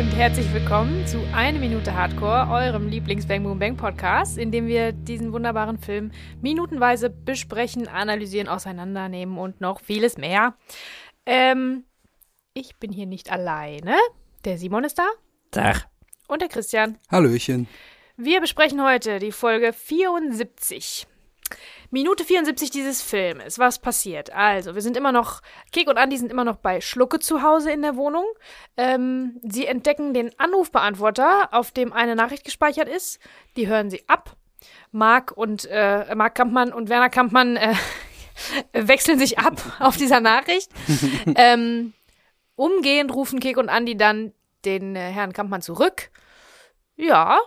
und herzlich willkommen zu Eine Minute Hardcore, eurem Lieblings-Bang Boom Bang Podcast, in dem wir diesen wunderbaren Film minutenweise besprechen, analysieren, auseinandernehmen und noch vieles mehr. Ähm, ich bin hier nicht alleine. Der Simon ist da. Tag. Und der Christian. Hallöchen. Wir besprechen heute die Folge 74. Minute 74 dieses Filmes. Was passiert? Also, wir sind immer noch, Kek und Andi sind immer noch bei Schlucke zu Hause in der Wohnung. Ähm, sie entdecken den Anrufbeantworter, auf dem eine Nachricht gespeichert ist. Die hören sie ab. Marc und äh, Marc Kampmann und Werner Kampmann äh, wechseln sich ab auf dieser Nachricht. ähm, umgehend rufen Kek und Andi dann den äh, Herrn Kampmann zurück. Ja,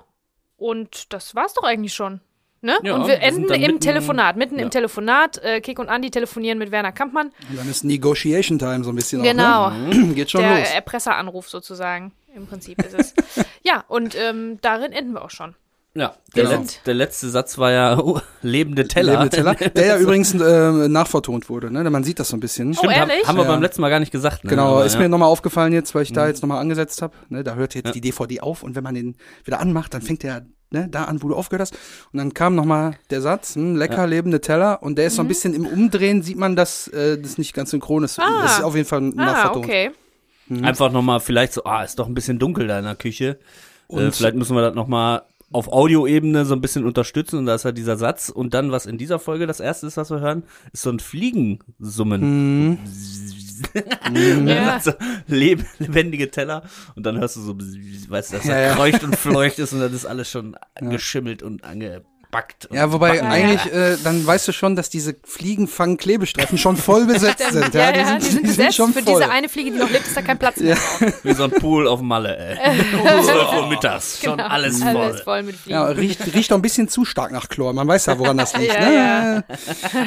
und das war's doch eigentlich schon. Ne? Ja, und wir enden im mitten- Telefonat, mitten ja. im Telefonat. Äh, Kek und Andi telefonieren mit Werner Kampmann. Und dann ist Negotiation Time so ein bisschen Genau. auch, ne? Geht schon der los. Erpresseranruf sozusagen. Im Prinzip ist es. ja, und ähm, darin enden wir auch schon. Ja, der, Genau. Letz-, der letzte Satz war ja oh, lebende Teller. Lebende Teller, der ja übrigens äh, nachvertont wurde, ne? Man sieht das so ein bisschen. Oh, haben, ehrlich? haben wir Ja. beim letzten Mal gar nicht gesagt. Ne? Genau, Aber, ist ja. Mhm. mir nochmal aufgefallen jetzt, weil ich da jetzt nochmal angesetzt habe. Ne, da hört jetzt die DVD auf und wenn man den wieder anmacht, dann fängt der ne, da an, wo du aufgehört hast. Und dann kam nochmal der Satz, hm, lecker lebende Teller und der ist so Mhm. ein bisschen im Umdrehen, sieht man, dass äh, das nicht ganz synchron ist. Ah. Das ist auf jeden Fall Ah, nachvertont. okay. Einfach nochmal vielleicht so, ah, ist doch ein bisschen dunkel da in der Küche. Äh, Und- vielleicht müssen wir das nochmal auf Audioebene so ein bisschen unterstützen und da ist halt dieser Satz und dann, was in dieser Folge das erste ist, was wir hören, ist so ein Fliegensummen. Mhm. Ja. so leb lebendige Teller und dann hörst du so, weißt du, dass Ja, er ja. kreucht und fleucht ist und dann ist alles schon geschimmelt und angebackt. Und Ja, wobei backen. eigentlich, äh, dann weißt du schon, dass diese Fliegenfang-Klebestreifen schon voll besetzt sind. Ja, Ja, ja, die sind besetzt. schon Für voll. diese eine Fliege, die noch lebt, ist da kein Platz mehr. drauf. Wie so ein Pool auf Malle, ey. Um 12 Uhr mittags. Schon Genau. alles voll. Alles voll mit Fliegen. Ja, riecht, riecht doch ein bisschen zu stark nach Chlor. Man weiß ja, woran das liegt. Ja, ne?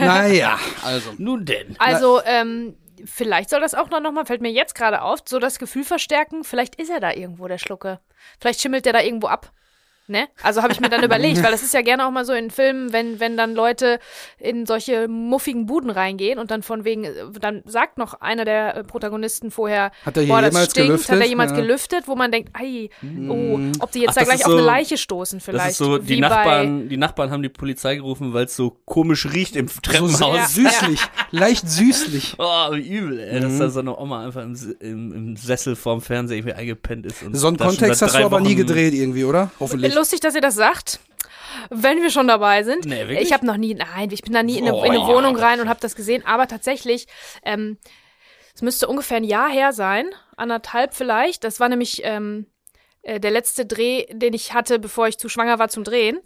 Naja, also. Nun denn. Also, ähm, vielleicht soll das auch noch, mal, fällt mir jetzt gerade auf, so das Gefühl verstärken, vielleicht ist er da irgendwo, der Schlucke. Vielleicht schimmelt der da irgendwo ab. Ne? Also habe ich mir dann überlegt, weil das ist ja gerne auch mal so in Filmen, wenn, wenn dann Leute in solche muffigen Buden reingehen und dann von wegen, äh, dann sagt noch einer der äh, Protagonisten vorher, Hat er boah, das jemals stinkt, gelüftet? hat er jemals Ja. gelüftet, wo man denkt, ei, oh, ob die jetzt Ach, da gleich auf so- eine Leiche stoßen vielleicht. Das ist so, die Nachbarn, die Nachbarn haben die Polizei gerufen, weil es so komisch riecht im So Treppenhaus. Ja. süßlich, leicht süßlich. Oh, wie übel, ey, Mhm. dass da so eine Oma einfach im, im, im Sessel vorm Fernseher irgendwie eingepennt ist. Und So einen Kontext hast du aber nie Wochen- gedreht irgendwie, oder? Hoffentlich. Lustig, dass ihr das sagt. Wenn wir schon dabei sind. Nee, wirklich? ich habe noch nie, nein, ich bin da nie in eine, Oh, in eine ja. Wohnung rein und habe das gesehen. Aber tatsächlich, ähm, es müsste ungefähr ein Jahr her sein, anderthalb vielleicht. Das war nämlich ähm, äh, der letzte Dreh, den ich hatte, bevor ich zu schwanger war zum Drehen.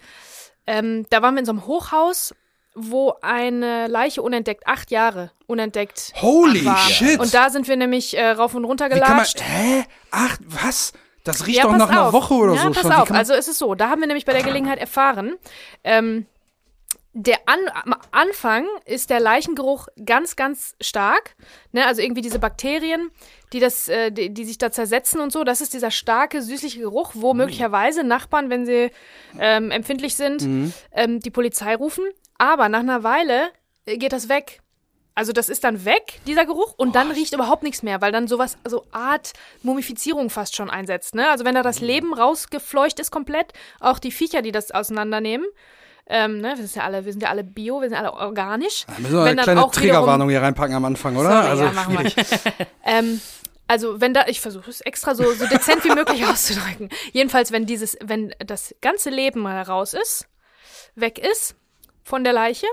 Ähm, da waren wir in so einem Hochhaus, wo eine Leiche unentdeckt, acht Jahre unentdeckt Holy war. shit. Und da sind wir nämlich äh, rauf und runter Wie kann man, gelatscht. hä? Ach, was? Das riecht Ja, doch nach einer auf. Woche oder ja, so pass schon. Auf. Also es ist so, da haben wir nämlich bei der Gelegenheit erfahren, ähm, der An am Anfang ist der Leichengeruch ganz, ganz stark. Ne? Also irgendwie diese Bakterien, die, das, äh, die, die sich da zersetzen und so. Das ist dieser starke, süßliche Geruch, wo möglicherweise Nachbarn, wenn sie ähm, empfindlich sind, Mhm. ähm, die Polizei rufen. Aber nach einer Weile äh, geht das weg. Also das ist dann weg, dieser Geruch, und dann riecht überhaupt nichts mehr, weil dann sowas, so Art Mumifizierung fast schon einsetzt. Ne? Also wenn da das Leben rausgefleucht ist komplett, auch die Viecher, die das auseinandernehmen, ähm, ne, wir, sind ja alle, wir sind ja alle bio, wir sind alle organisch. Da müssen wir eine kleine Triggerwarnung hier reinpacken am Anfang, oder? Sorry, also ja, wir. ähm, also wenn da, ich versuche es extra so, so dezent wie möglich auszudrücken. Jedenfalls, wenn dieses, wenn das ganze Leben mal raus ist, weg ist von der Leiche,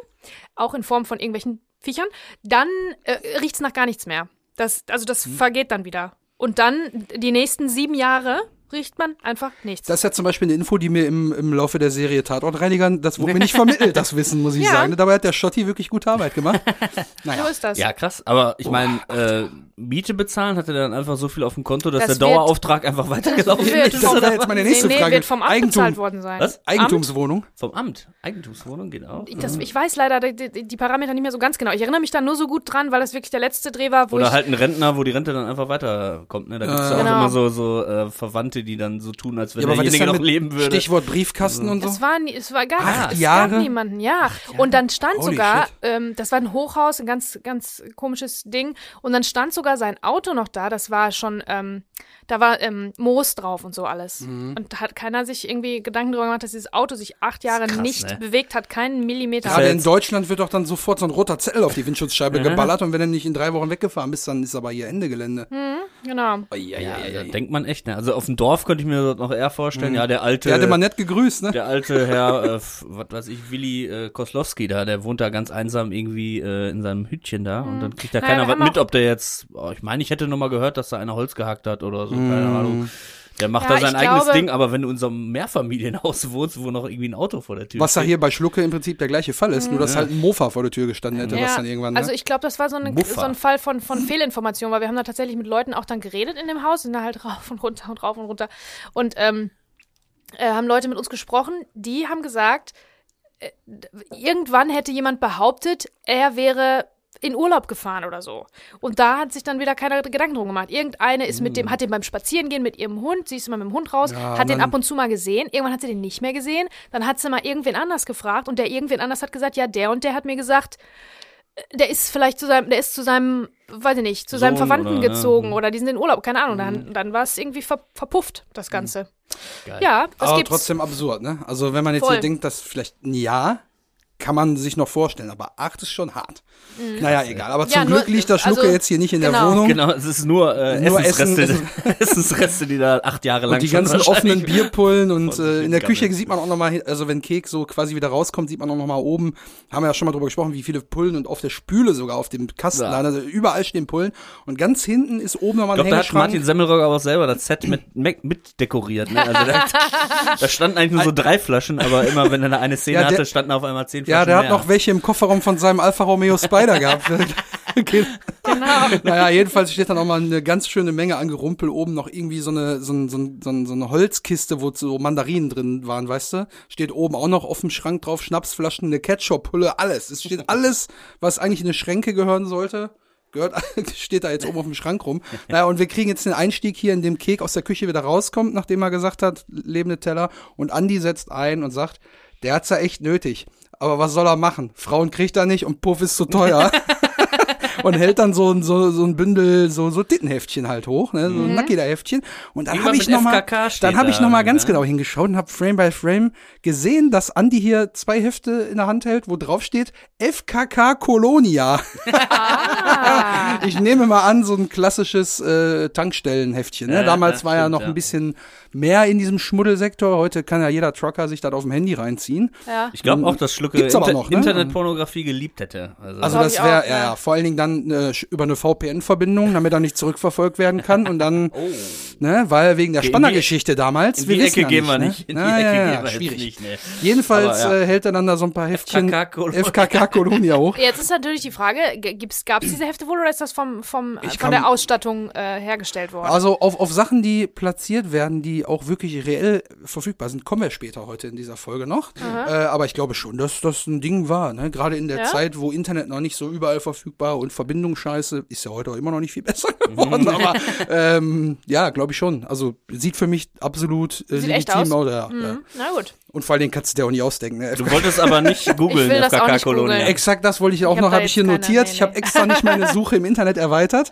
auch in Form von irgendwelchen Viechern, dann äh, riecht's nach gar nichts mehr. Das, also das Hm. vergeht dann wieder. Und dann die nächsten sieben Jahre riecht man einfach nichts. Das ist ja zum Beispiel eine Info, die mir im, im Laufe der Serie Tatortreinigern, das wurde mir nicht vermittelt, das Wissen, muss ich Ja. sagen. Dabei hat der Schotti wirklich gute Arbeit gemacht. Naja. so ist das. Ja, krass. Aber ich meine, äh, Miete bezahlen hatte dann einfach so viel auf dem Konto, dass Das der wird- Dauerauftrag einfach weitergelaufen Wird ist. Das wäre jetzt meine nächste nee, nee, Frage. wird vom Amt Eigentum. bezahlt worden sein. Was? Amt? Eigentumswohnung. Vom Amt. Eigentumswohnung geht auch. Das, ich weiß leider die, die, Parameter nicht mehr so ganz genau. Ich erinnere mich da nur so gut dran, weil das wirklich der letzte Dreh war, wo Oder ich halt ein Rentner, wo die Rente dann einfach weiterkommt. Ne? Da gibt's ja auch Genau. immer so, so äh, Verwandte, Leute, die dann so tun, als wenn Ja, derjenige noch leben würde. Stichwort Briefkasten und so. Es war, nie, es war gar Acht es Jahre? gab niemanden, ja. Und dann stand Holy sogar, ähm, das war ein Hochhaus, ein ganz, ganz komisches Ding. Und dann stand sogar sein Auto noch da. Das war schon, ähm, da war ähm, Moos drauf und so alles. Mhm. Und da hat keiner sich irgendwie Gedanken darüber gemacht, dass dieses Auto sich acht Jahre krass, nicht ne? bewegt hat, keinen Millimeter. Gerade ja in Deutschland wird doch dann sofort so ein roter Zettel auf die Windschutzscheibe geballert und wenn du nicht in drei Wochen weggefahren bist, dann ist aber hier Ende Gelände. Genau. ja, da denkt man echt, ne? Also auf dem Dorf könnte ich mir das noch eher vorstellen. Ja, der alte, Der hatte mal nett gegrüßt, ne? der alte Herr, äh, was weiß ich, Willi äh, Koslowski da, der wohnt da ganz einsam irgendwie äh, in seinem Hütchen da und dann kriegt da Naja, keiner was mit, ob der jetzt, oh, ich meine, ich hätte noch mal gehört, dass da einer Holz gehackt hat oder so, keine Ahnung. Der macht Ja, da sein eigenes glaube- Ding, aber wenn du in so einem Mehrfamilienhaus wohnst, wo noch irgendwie ein Auto vor der Tür Was da hier bei Schlucke im Prinzip der gleiche Fall ist, nur dass halt ein Mofa vor der Tür gestanden hätte, was dann irgendwann. Ne? also ich glaube, das war so, eine, so ein Fall von, von Fehlinformation, weil wir haben da tatsächlich mit Leuten auch dann geredet in dem Haus, sind da halt rauf und runter und rauf und runter. Und ähm, äh, haben Leute mit uns gesprochen, die haben gesagt, äh, irgendwann hätte jemand behauptet, er wäre in Urlaub gefahren oder so. Und da hat sich dann wieder keiner Gedanken drum gemacht. Irgendeine ist mit dem, hat den beim Spazierengehen mit ihrem Hund, sie ist immer mit dem Hund raus, Ja, hat den ab und zu mal gesehen. Irgendwann hat sie den nicht mehr gesehen. Dann hat sie mal irgendwen anders gefragt und der irgendwen anders hat gesagt, ja, der und der hat mir gesagt, äh, der ist vielleicht zu seinem, der ist zu seinem, weiß ich nicht, zu seinem Sohn Verwandten oder, gezogen ja. oder die sind in Urlaub, keine Ahnung. Mhm. Dann, dann war es irgendwie ver, verpufft, das Ganze. Geil. Ja, das aber gibt's. trotzdem absurd, ne? Also wenn man jetzt Voll. hier denkt, dass vielleicht ein Jahr kann man sich noch vorstellen, aber acht ist schon hart. Naja, egal. Aber Mhm. Ja, zum nur- Glück liegt das Schlucke also, jetzt hier nicht in der genau. Wohnung. Genau, es ist nur, äh, Nur Essensreste, Essen- Essensreste, die da acht Jahre lang Und die schon ganzen offenen Bierpullen und äh, in der Küche sieht man auch nochmal, also wenn Kek so quasi wieder rauskommt, sieht man auch nochmal oben, haben wir ja schon mal drüber gesprochen, wie viele Pullen und auf der Spüle sogar, auf dem Kasten, Ja. also überall stehen Pullen und ganz hinten ist oben nochmal Ich ein glaube, da hat. Martin Semmelrock aber auch selber das Set mit, mit, dekoriert. Ne? Also da, da standen eigentlich nur so drei Flaschen, aber immer, wenn er da eine Szene Ja, der- hatte, standen auf einmal zehn Flaschen Ja, der hat mehr. noch welche im Kofferraum von seinem Alfa Romeo Spider gehabt. okay. Genau. Naja, jedenfalls steht dann auch mal eine ganz schöne Menge an Gerumpel oben noch irgendwie so eine, so, ein, so, ein, so, ein, so eine Holzkiste, wo so Mandarinen drin waren, weißt du? Steht oben auch noch auf dem Schrank drauf, Schnapsflaschen, eine Ketchup-Pulle, alles. Es steht alles, was eigentlich in eine Schränke gehören sollte. Gehört, steht da jetzt oben auf dem Schrank rum. Naja, und wir kriegen jetzt den Einstieg hier, in dem Kek aus der Küche wieder rauskommt, nachdem er gesagt hat, lebende Teller. Und Andi setzt ein und sagt, der hat's ja echt nötig. Aber was soll er machen? Frauen kriegt er nicht und Puff ist zu teuer. und hält dann so ein, so, so ein Bündel, so, so Tittenheftchen halt hoch, ne? so ein Nackider-Heftchen. Und dann habe ich nochmal, dann habe ich da, noch mal ganz ne? genau hingeschaut und habe Frame by Frame gesehen, dass Andi hier zwei Hefte in der Hand hält, wo drauf steht FKK Kolonia. Ah. Ich nehme mal an, so ein klassisches äh, Tankstellenheftchen. Ne? Ja, Damals war ja noch ein bisschen mehr in diesem Schmuddelsektor. Heute kann ja jeder Trucker sich das auf dem Handy reinziehen. Ja. Ich glaube auch, dass Schlucke Inter noch, ne? Internetpornografie geliebt hätte. Also, Also das wäre, ja. ja, vor allen Dingen dann äh, sch- über eine VPN-Verbindung, damit er nicht zurückverfolgt werden kann und dann, oh, ne, weil wegen der Spannergeschichte damals. in wir die wissen Ecke ja gehen wir ne? nicht. In die Na, Ecke ja, gehen wir schwierig. jetzt nicht. Ne. Jedenfalls Aber ja. äh, hält er dann da so ein paar Heftchen FKK Kolonia. FKK Kolonia hoch. Jetzt ist natürlich die Frage, gab es diese Hefte wohl oder ist das vom, vom, Ich von der Ausstattung äh, hergestellt worden? Also auf, auf Sachen, die platziert werden, die auch wirklich reell verfügbar sind, kommen wir später heute in dieser Folge noch. Äh, aber ich glaube schon, dass das ein Ding war. Ne? Gerade in der Ja? Zeit, wo Internet noch nicht so überall verfügbar und Verbindung scheiße, ist ja heute auch immer noch nicht viel besser Mhm. geworden. aber ähm, ja, glaube ich schon. Also sieht für mich absolut äh, legitim aus. Ja, ja. Mhm. Na gut. Und vor allen Dingen kannst du dir auch nicht ausdenken. Ne? Du wolltest aber nicht googeln, Ich will das auch nicht FKK-Kolonie. googeln. Exakt das wollte ich auch Ich hab noch, habe ich hier keine- notiert. nee, Ich habe extra nicht meine Suche im Internet erweitert.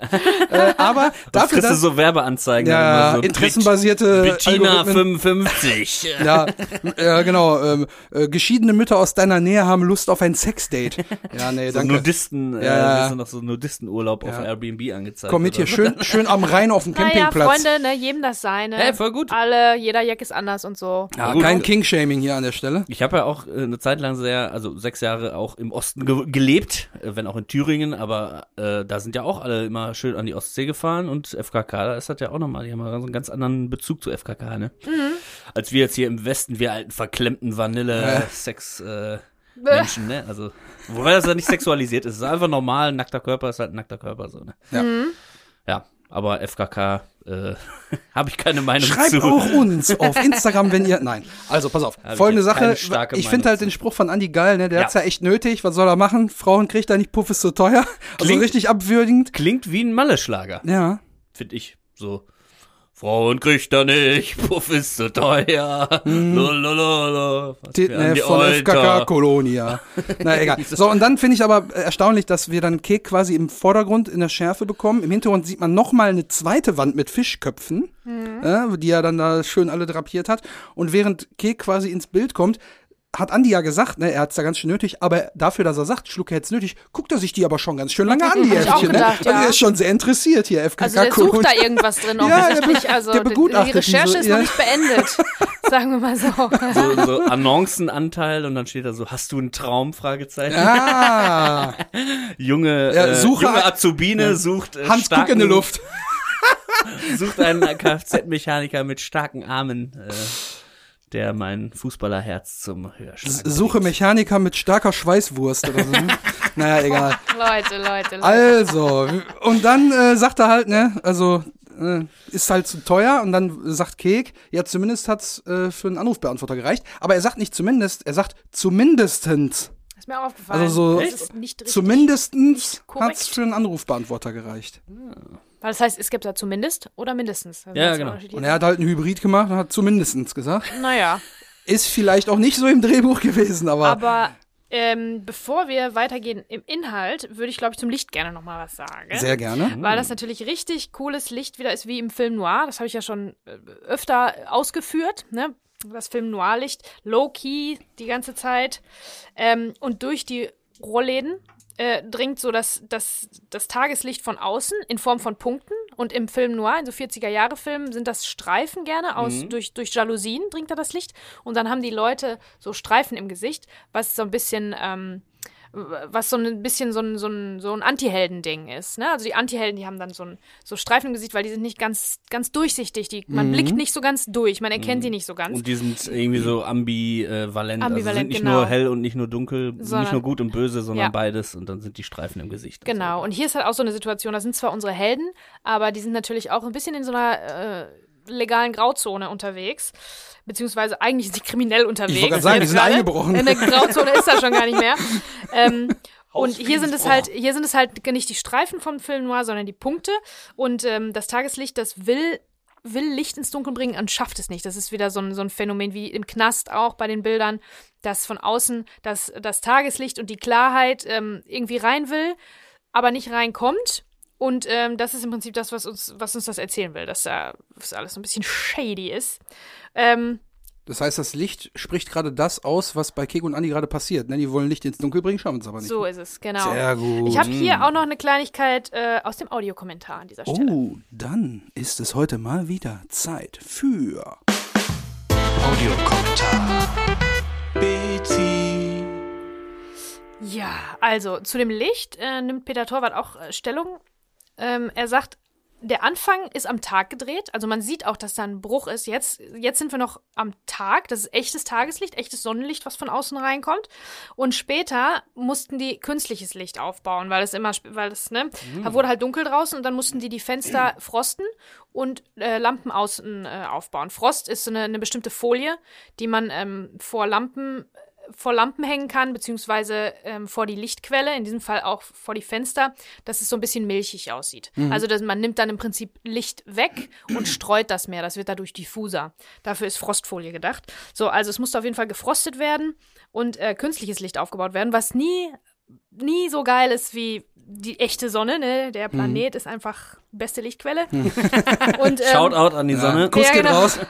äh, aber Das dafür, kriegst du so Werbeanzeigen. ja, immer so interessenbasierte Bettina Algorithmen. 55. Ja, ja genau. Ähm, äh, geschiedene Mütter aus deiner Nähe haben Lust auf ein Sexdate. Ja, nee, So danke. Nudisten, äh, Ja. du noch so Nudistenurlaub auf Ja. Airbnb angezeigt. Komm mit hier schön, schön am Rhein auf dem Naja, Campingplatz. Freunde, ne, jedem das seine. Hey, voll gut. Alle, jeder Jack ist anders und so. ja, gut. kein King-Shaming hier an der Stelle. Ich habe ja auch äh, eine Zeit lang sehr, also sechs Jahre auch im Osten ge gelebt, äh, wenn auch in Thüringen, aber äh, da sind ja auch alle immer schön an die Ostsee gefahren und FKK, da ist das ja auch nochmal, die haben ja so einen ganz anderen Bezug zu FKK, ne? Als wir jetzt hier im Westen, wir alten verklemmten Vanille-Sex äh, Menschen, ne? Also, wobei das ja nicht sexualisiert ist, es ist einfach normal, ein nackter Körper ist halt ein nackter Körper, so, ne? Ja. Ja, aber FKK äh, habe ich keine Meinung Schreibt zu. auch uns auf Instagram, wenn ihr. Nein. Also pass auf. Hab Folgende Sache. Ich finde halt zu. den Spruch von Andy geil, ne? Der Ja. hat's ja echt nötig. Was soll er machen? Frauen kriegt er nicht, Puff ist zu teuer. Also Klingt- richtig abwürdigend. Klingt wie ein Malle-Schlager. Ja. finde ich. So. Frauen kriegt er nicht, Puff ist zu teuer. Titten für an die von FKK Alter. Kolonia. Na egal. So, und dann finde ich aber erstaunlich, dass wir dann Kek quasi im Vordergrund in der Schärfe bekommen. Im Hintergrund sieht man nochmal eine zweite Wand mit Fischköpfen, äh, die er dann da schön alle drapiert hat. Und während Kek quasi ins Bild kommt, hat Andi ja gesagt, ne, er hat's da ganz schön nötig, aber dafür, dass er sagt, Schlucke hätt's nötig, guckt er sich die aber schon ganz schön lange an, die Äffchen, ne? Also ja. er ist schon sehr interessiert hier, FKK Also der sucht da irgendwas drin Ja, der offensichtlich. be- also der die- begutachtet die Recherche diese- ist ja. noch nicht beendet. sagen wir mal so. So, so Annoncenanteil und dann steht da so, hast du einen Traum? Fragezeichen. Ah, Junge, Ja, äh, suche junge Azubine sucht äh, Hans, guck starken, in die Luft. sucht einen Kfz-Mechaniker mit starken Armen, äh, der mein Fußballerherz zum Hörschlag Suche bringt. Mechaniker mit starker Schweißwurst oder so. naja, egal. Leute, Leute, Leute. Also, und dann äh, sagt er halt, ne, also äh, ist halt zu teuer und dann sagt Kek, ja, zumindest hat's äh, für einen Anrufbeantworter gereicht. Aber er sagt nicht zumindest, er sagt zumindestens. ist mir auch aufgefallen. Also so das ist nicht richtig. Zumindestens hat's für einen Anrufbeantworter gereicht. Weil das heißt, es gibt da zumindest oder mindestens. Das Ja, genau. Und er hat halt einen Hybrid gemacht und hat zumindestens gesagt. Naja, Ist vielleicht auch nicht so im Drehbuch gewesen, aber, aber ähm, bevor wir weitergehen im Inhalt, würde ich, glaube ich, zum Licht gerne noch mal was sagen. sehr gerne. Weil das natürlich richtig cooles Licht wieder ist, wie im Film Noir. Das habe ich ja schon äh, öfter ausgeführt. Ne? Das Film Noir-Licht, low-key die ganze Zeit. Ähm, und durch die Rollläden äh, dringt so das, das, das Tageslicht von außen in Form von Punkten. Und im Film Noir, in so 40er-Jahre-Filmen, sind das Streifen gerne aus, durch, durch Jalousien dringt da das Licht. Und dann haben die Leute so Streifen im Gesicht, was so ein bisschen. Ähm, was so ein bisschen so ein, so ein, so ein Anti-Helden-Ding ist. Ne? Also die Anti-Helden, die haben dann so, ein, so Streifen im Gesicht, weil die sind nicht ganz, ganz durchsichtig. Die, man blickt nicht so ganz durch, man erkennt die nicht so ganz. Und die sind irgendwie so ambivalent. also Ambivalent, sind nicht genau. nur hell und nicht nur dunkel, Sondern- nicht nur gut und böse, sondern Ja. beides. Und dann sind die Streifen im Gesicht. Genau, und hier ist halt auch so eine Situation, da sind zwar unsere Helden, aber die sind natürlich auch ein bisschen in so einer äh, legalen Grauzone unterwegs. Beziehungsweise eigentlich sind die kriminell unterwegs. wollte gerade sagen, die sind gerade. eingebrochen. Eine Grauzone ist da schon gar nicht mehr. Ähm, und hier sind es halt, hier sind es halt nicht die Streifen vom Film Noir, sondern die Punkte. Und ähm, das Tageslicht, das will will Licht ins Dunkel bringen und schafft es nicht. Das ist wieder so ein, so ein Phänomen wie im Knast auch bei den Bildern, dass von außen das, das Tageslicht und die Klarheit ähm, irgendwie rein will, aber nicht reinkommt. Und ähm, das ist im Prinzip das, was uns, was uns das erzählen will, dass da alles so ein bisschen shady ist. Ähm, Das heißt, das Licht spricht gerade das aus, was bei Kek und Andi gerade passiert. Ne? Die wollen Licht ins Dunkel bringen, schaffen es aber nicht. so ist es, genau. Sehr gut. Ich habe hier auch noch eine Kleinigkeit äh, aus dem Audiokommentar an dieser Stelle. Oh, dann ist es heute mal wieder Zeit für Audiokommentar. Betty. Ja, also zu dem Licht äh, nimmt Peter Torwart auch äh, Stellung. Ähm, er sagt, der Anfang ist am Tag gedreht. Also man sieht auch, dass da ein Bruch ist. Jetzt, jetzt sind wir noch am Tag. Das ist echtes Tageslicht, echtes Sonnenlicht, was von außen reinkommt. Und später mussten die künstliches Licht aufbauen, weil es immer, weil es, ne, da wurde halt dunkel draußen und dann mussten die die Fenster frosten und äh, Lampen außen äh, aufbauen. Frost ist so eine, eine bestimmte Folie, die man ähm, vor Lampen vor Lampen hängen kann, beziehungsweise ähm, vor die Lichtquelle, in diesem Fall auch vor die Fenster, dass es so ein bisschen milchig aussieht. Also dass man nimmt dann im Prinzip Licht weg und streut das mehr. Das wird dadurch diffuser. Dafür ist Frostfolie gedacht. So, also es musste auf jeden Fall gefrostet werden und äh, künstliches Licht aufgebaut werden, was nie, nie so geil ist wie die echte Sonne. Ne? Der Planet ist einfach beste Lichtquelle. und, ähm, Shoutout an die Sonne. Kuss Ja, geht genau. raus.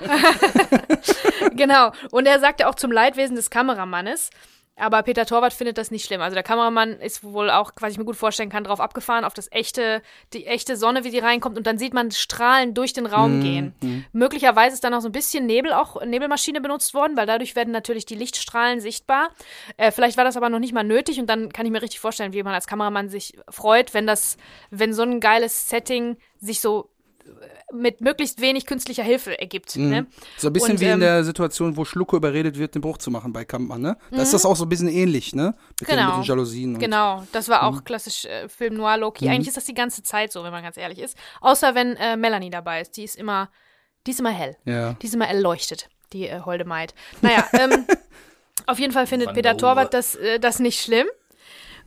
Genau. Und er sagte auch zum Leidwesen des Kameramannes. Aber Peter Torwart findet das nicht schlimm. Also der Kameramann ist wohl auch, was ich mir gut vorstellen kann, drauf abgefahren, auf das echte, die echte Sonne, wie sie reinkommt. Und dann sieht man Strahlen durch den Raum gehen. Möglicherweise ist dann noch so ein bisschen Nebel, auch Nebelmaschine benutzt worden, weil dadurch werden natürlich die Lichtstrahlen sichtbar. Äh, vielleicht war das aber noch nicht mal nötig. Und dann kann ich mir richtig vorstellen, wie man als Kameramann sich freut, wenn das, wenn so ein geiles Setting sich so mit möglichst wenig künstlicher Hilfe ergibt. Ne? So ein bisschen Und, wie in ähm, der Situation, wo Schlucke überredet wird, den Bruch zu machen bei Kampmann, ne? Da ist das auch so ein bisschen ähnlich, ne? Mit, den, Mhm. Genau. mit den Jalousien. Und Genau, das war auch klassisch äh, Film Noir Loki. Eigentlich ist das die ganze Zeit so, wenn man ganz ehrlich ist. Außer wenn äh, Melanie dabei ist. Die ist immer, die ist immer hell. Ja. Die ist immer erleuchtet, die äh, holde Maid. Naja, ähm, auf jeden Fall findet Peter Torwart das, äh, das nicht schlimm.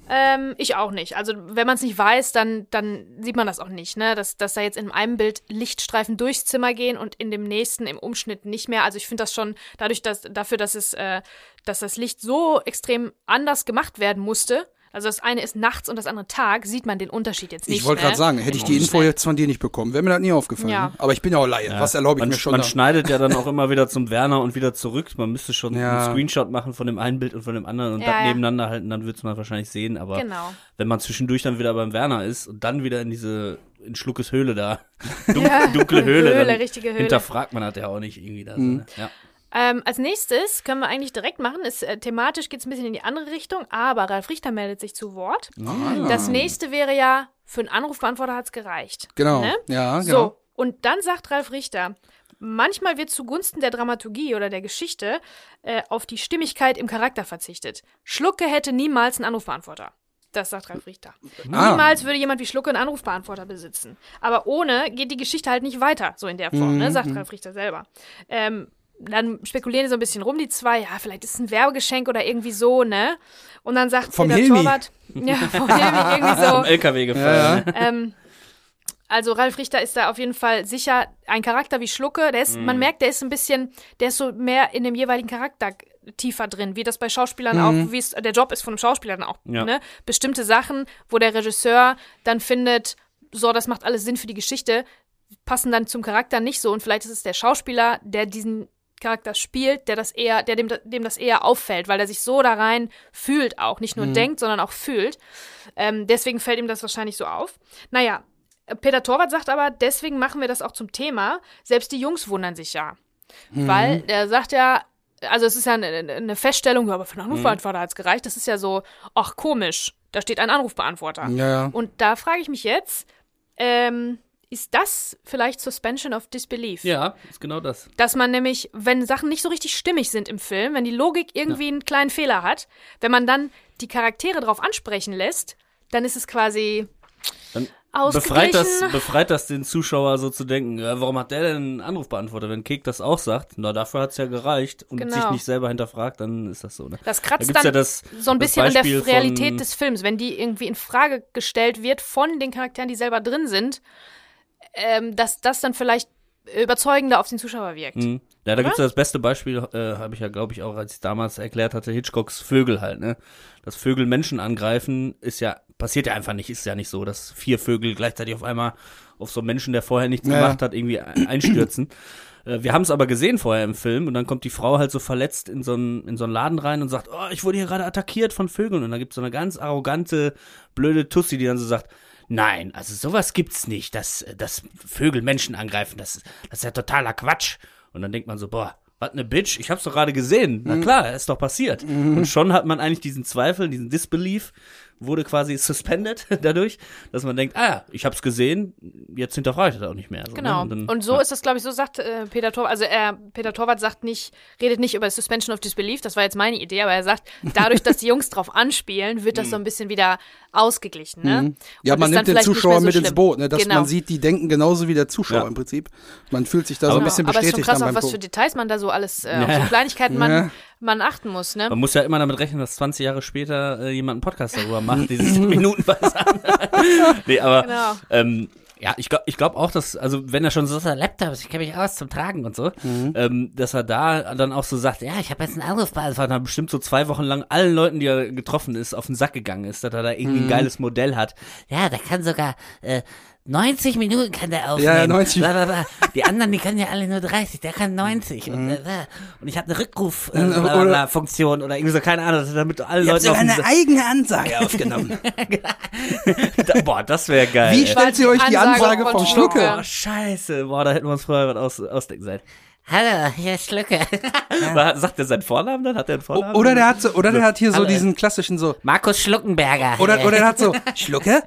Ähm, ich auch nicht. Also wenn man es nicht weiß, dann, dann sieht man das auch nicht, ne? Dass, dass da jetzt in einem Bild Lichtstreifen durchs Zimmer gehen und in dem nächsten im Umschnitt nicht mehr. Also ich finde das schon dadurch, dass dafür, dass es, äh, dass das Licht so extrem anders gemacht werden musste. Also das eine ist nachts und das andere Tag, sieht man den Unterschied jetzt nicht. Ich wollte ne? gerade sagen, hätte ich die Info jetzt von dir nicht bekommen, wäre mir das nie aufgefallen. Ja. Aber ich bin ja auch Laie. Was erlaube ich man, mir schon? Man da? schneidet ja dann auch immer wieder zum Werner und wieder zurück. Man müsste schon Ja. einen Screenshot machen von dem einen Bild und von dem anderen und Ja, das ja. nebeneinander halten, dann wird's man wahrscheinlich sehen. Aber Genau. wenn man zwischendurch dann wieder beim Werner ist und dann wieder in diese in Schluckes Höhle da, dun Ja. dunkle Höhle, Höhle, Höhle. hinterfragt man das ja auch nicht irgendwie. Da, Mhm. so, ne? ja. Ähm, als nächstes können wir eigentlich direkt machen. Ist, äh, thematisch geht es ein bisschen in die andere Richtung, aber Ralf Richter meldet sich zu Wort. Ah. Das nächste wäre ja, für einen Anrufbeantworter hat es gereicht. Genau. Ne? Ja, genau. So, und dann sagt Ralf Richter, manchmal wird zugunsten der Dramaturgie oder der Geschichte äh, auf die Stimmigkeit im Charakter verzichtet. Schlucke hätte niemals einen Anrufbeantworter. Das sagt Ralf Richter. Ah. Niemals würde jemand wie Schlucke einen Anrufbeantworter besitzen. Aber ohne geht die Geschichte halt nicht weiter, so in der Form, Mhm, ne, sagt Ralf Richter selber. Ähm, dann spekulieren die so ein bisschen rum, die zwei, ja, vielleicht ist es ein Werbegeschenk oder irgendwie so, ne? Und dann sagt Vom Peter Hilmi. Torwart, ja, vom Hilmi irgendwie so. Vom LKW gefallen. Ja? Ähm, also Ralf Richter ist da auf jeden Fall sicher ein Charakter wie Schlucke. Der ist, Mhm. man merkt, der ist ein bisschen, der ist so mehr in dem jeweiligen Charakter tiefer drin, wie das bei Schauspielern auch, wie es der Job ist von einem Schauspieler dann auch. Ja. Ne? Bestimmte Sachen, wo der Regisseur dann findet, so, das macht alles Sinn für die Geschichte, passen dann zum Charakter nicht so. Und vielleicht ist es der Schauspieler, der diesen Charakter spielt, der das eher, der dem, dem das eher auffällt, weil er sich so da rein fühlt auch, nicht nur denkt, sondern auch fühlt. Ähm, deswegen fällt ihm das wahrscheinlich so auf. Naja, Peter Torwart sagt aber, deswegen machen wir das auch zum Thema. Selbst die Jungs wundern sich ja. Weil er sagt ja, also es ist ja eine, eine Feststellung, aber für einen Anrufbeantworter hat es gereicht. Das ist ja so, ach komisch, da steht ein Anrufbeantworter. Ja, ja. Und da frage ich mich jetzt, ähm, ist das vielleicht Suspension of Disbelief? Ja, ist genau das. Dass man nämlich, wenn Sachen nicht so richtig stimmig sind im Film, wenn die Logik irgendwie einen kleinen Fehler hat, wenn man dann die Charaktere drauf ansprechen lässt, dann ist es quasi Dann befreit das, befreit das den Zuschauer so zu denken, ja, warum hat der denn einen Anrufbeantworter? Wenn Kek das auch sagt, na, dafür hat's ja gereicht und Genau. sich nicht selber hinterfragt, dann ist das so. Ne? Das Da kratzt gibt's dann ja das, so ein bisschen an der Realität des Films, wenn die irgendwie in Frage gestellt wird von den Charakteren, die selber drin sind, ähm, dass das dann vielleicht überzeugender auf den Zuschauer wirkt. Mhm. Ja, da gibt's ja das beste Beispiel, äh, habe ich ja, glaube ich, auch, als ich damals erklärt hatte, Hitchcocks Vögel halt, ne? Dass Vögel Menschen angreifen, ist ja, passiert ja einfach nicht, ist ja nicht so, dass vier Vögel gleichzeitig auf einmal auf so einen Menschen, der vorher nichts Ja, gemacht hat, irgendwie ein- einstürzen. Äh, Wir haben es aber gesehen vorher im Film und dann kommt die Frau halt so verletzt in so einen, in so einen Laden rein und sagt, oh, ich wurde hier gerade attackiert von Vögeln. Und da gibt's so eine ganz arrogante, blöde Tussi, die dann so sagt, nein, also sowas gibt's nicht, dass, dass Vögel Menschen angreifen, das, das ist ja totaler Quatsch. Und dann denkt man so, boah, was ne Bitch, ich hab's doch gerade gesehen. Na klar, ist doch passiert. Und schon hat man eigentlich diesen Zweifel, diesen Disbelief, wurde quasi suspended dadurch, dass man denkt, ah ja, ich hab's gesehen, jetzt hinterfrage ich das auch nicht mehr. So, Genau. Ne? Und, dann- so ja. ist das, glaube ich, so sagt äh, Peter Torwart, also er, Peter Torwart sagt nicht, redet nicht über Suspension of Disbelief, das war jetzt meine Idee, aber er sagt, dadurch, dass die Jungs drauf anspielen, wird das so ein bisschen wieder ausgeglichen, ne? Mhm. Ja, Und man nimmt den Zuschauer so mit ins schlimm. Boot, ne? dass Genau. man sieht, die denken genauso wie der Zuschauer Ja. im Prinzip. Man fühlt sich da so ein Genau. bisschen aber es ist schon bestätigt krass, auf was für. Details man da so alles, äh, auf Ja. so Kleinigkeiten man. Man achten muss, ne? Man muss ja immer damit rechnen, dass 20 Jahre später äh, jemand einen Podcast darüber macht, die sich minutenweise an. nee, aber Genau. ähm, ja, ich glaube ich glaub auch, dass, also wenn er schon so sagt, Laptop, ich kenne mich aus zum Tragen und so, ähm, dass er da dann auch so sagt, ja, ich habe jetzt einen Anrufbeantworter, dann bestimmt so zwei Wochen lang allen Leuten, die er getroffen ist, auf den Sack gegangen ist, dass er da irgendwie ein geiles Modell hat. Ja, der kann sogar äh, 90 Minuten kann der aufnehmen. Ja, ja, 90. Bla, bla, bla. Die anderen, die können ja alle nur 30, der kann 90. Und, äh, und ich habe eine Rückruf äh, Oder- bla, Funktion oder irgendwie so, keine Ahnung, damit alle Ich habe Leute sogar den eine eigene Ansage aufgenommen. Da- Boah, das wäre geil. Wie stellt sie euch die Ansage vom Schlucke. Schlucke? Oh, scheiße. Boah, da hätten wir uns vorher was aus, ausdenken sollen. Hallo, hier ist Schlücke. Sagt er seinen Vornamen dann? Hat er einen Vornamen? Oder der hat so, oder der hat hier so Hallo. diesen klassischen so, Markus Schluckenberger. oder, oder der hat so, Schlucke?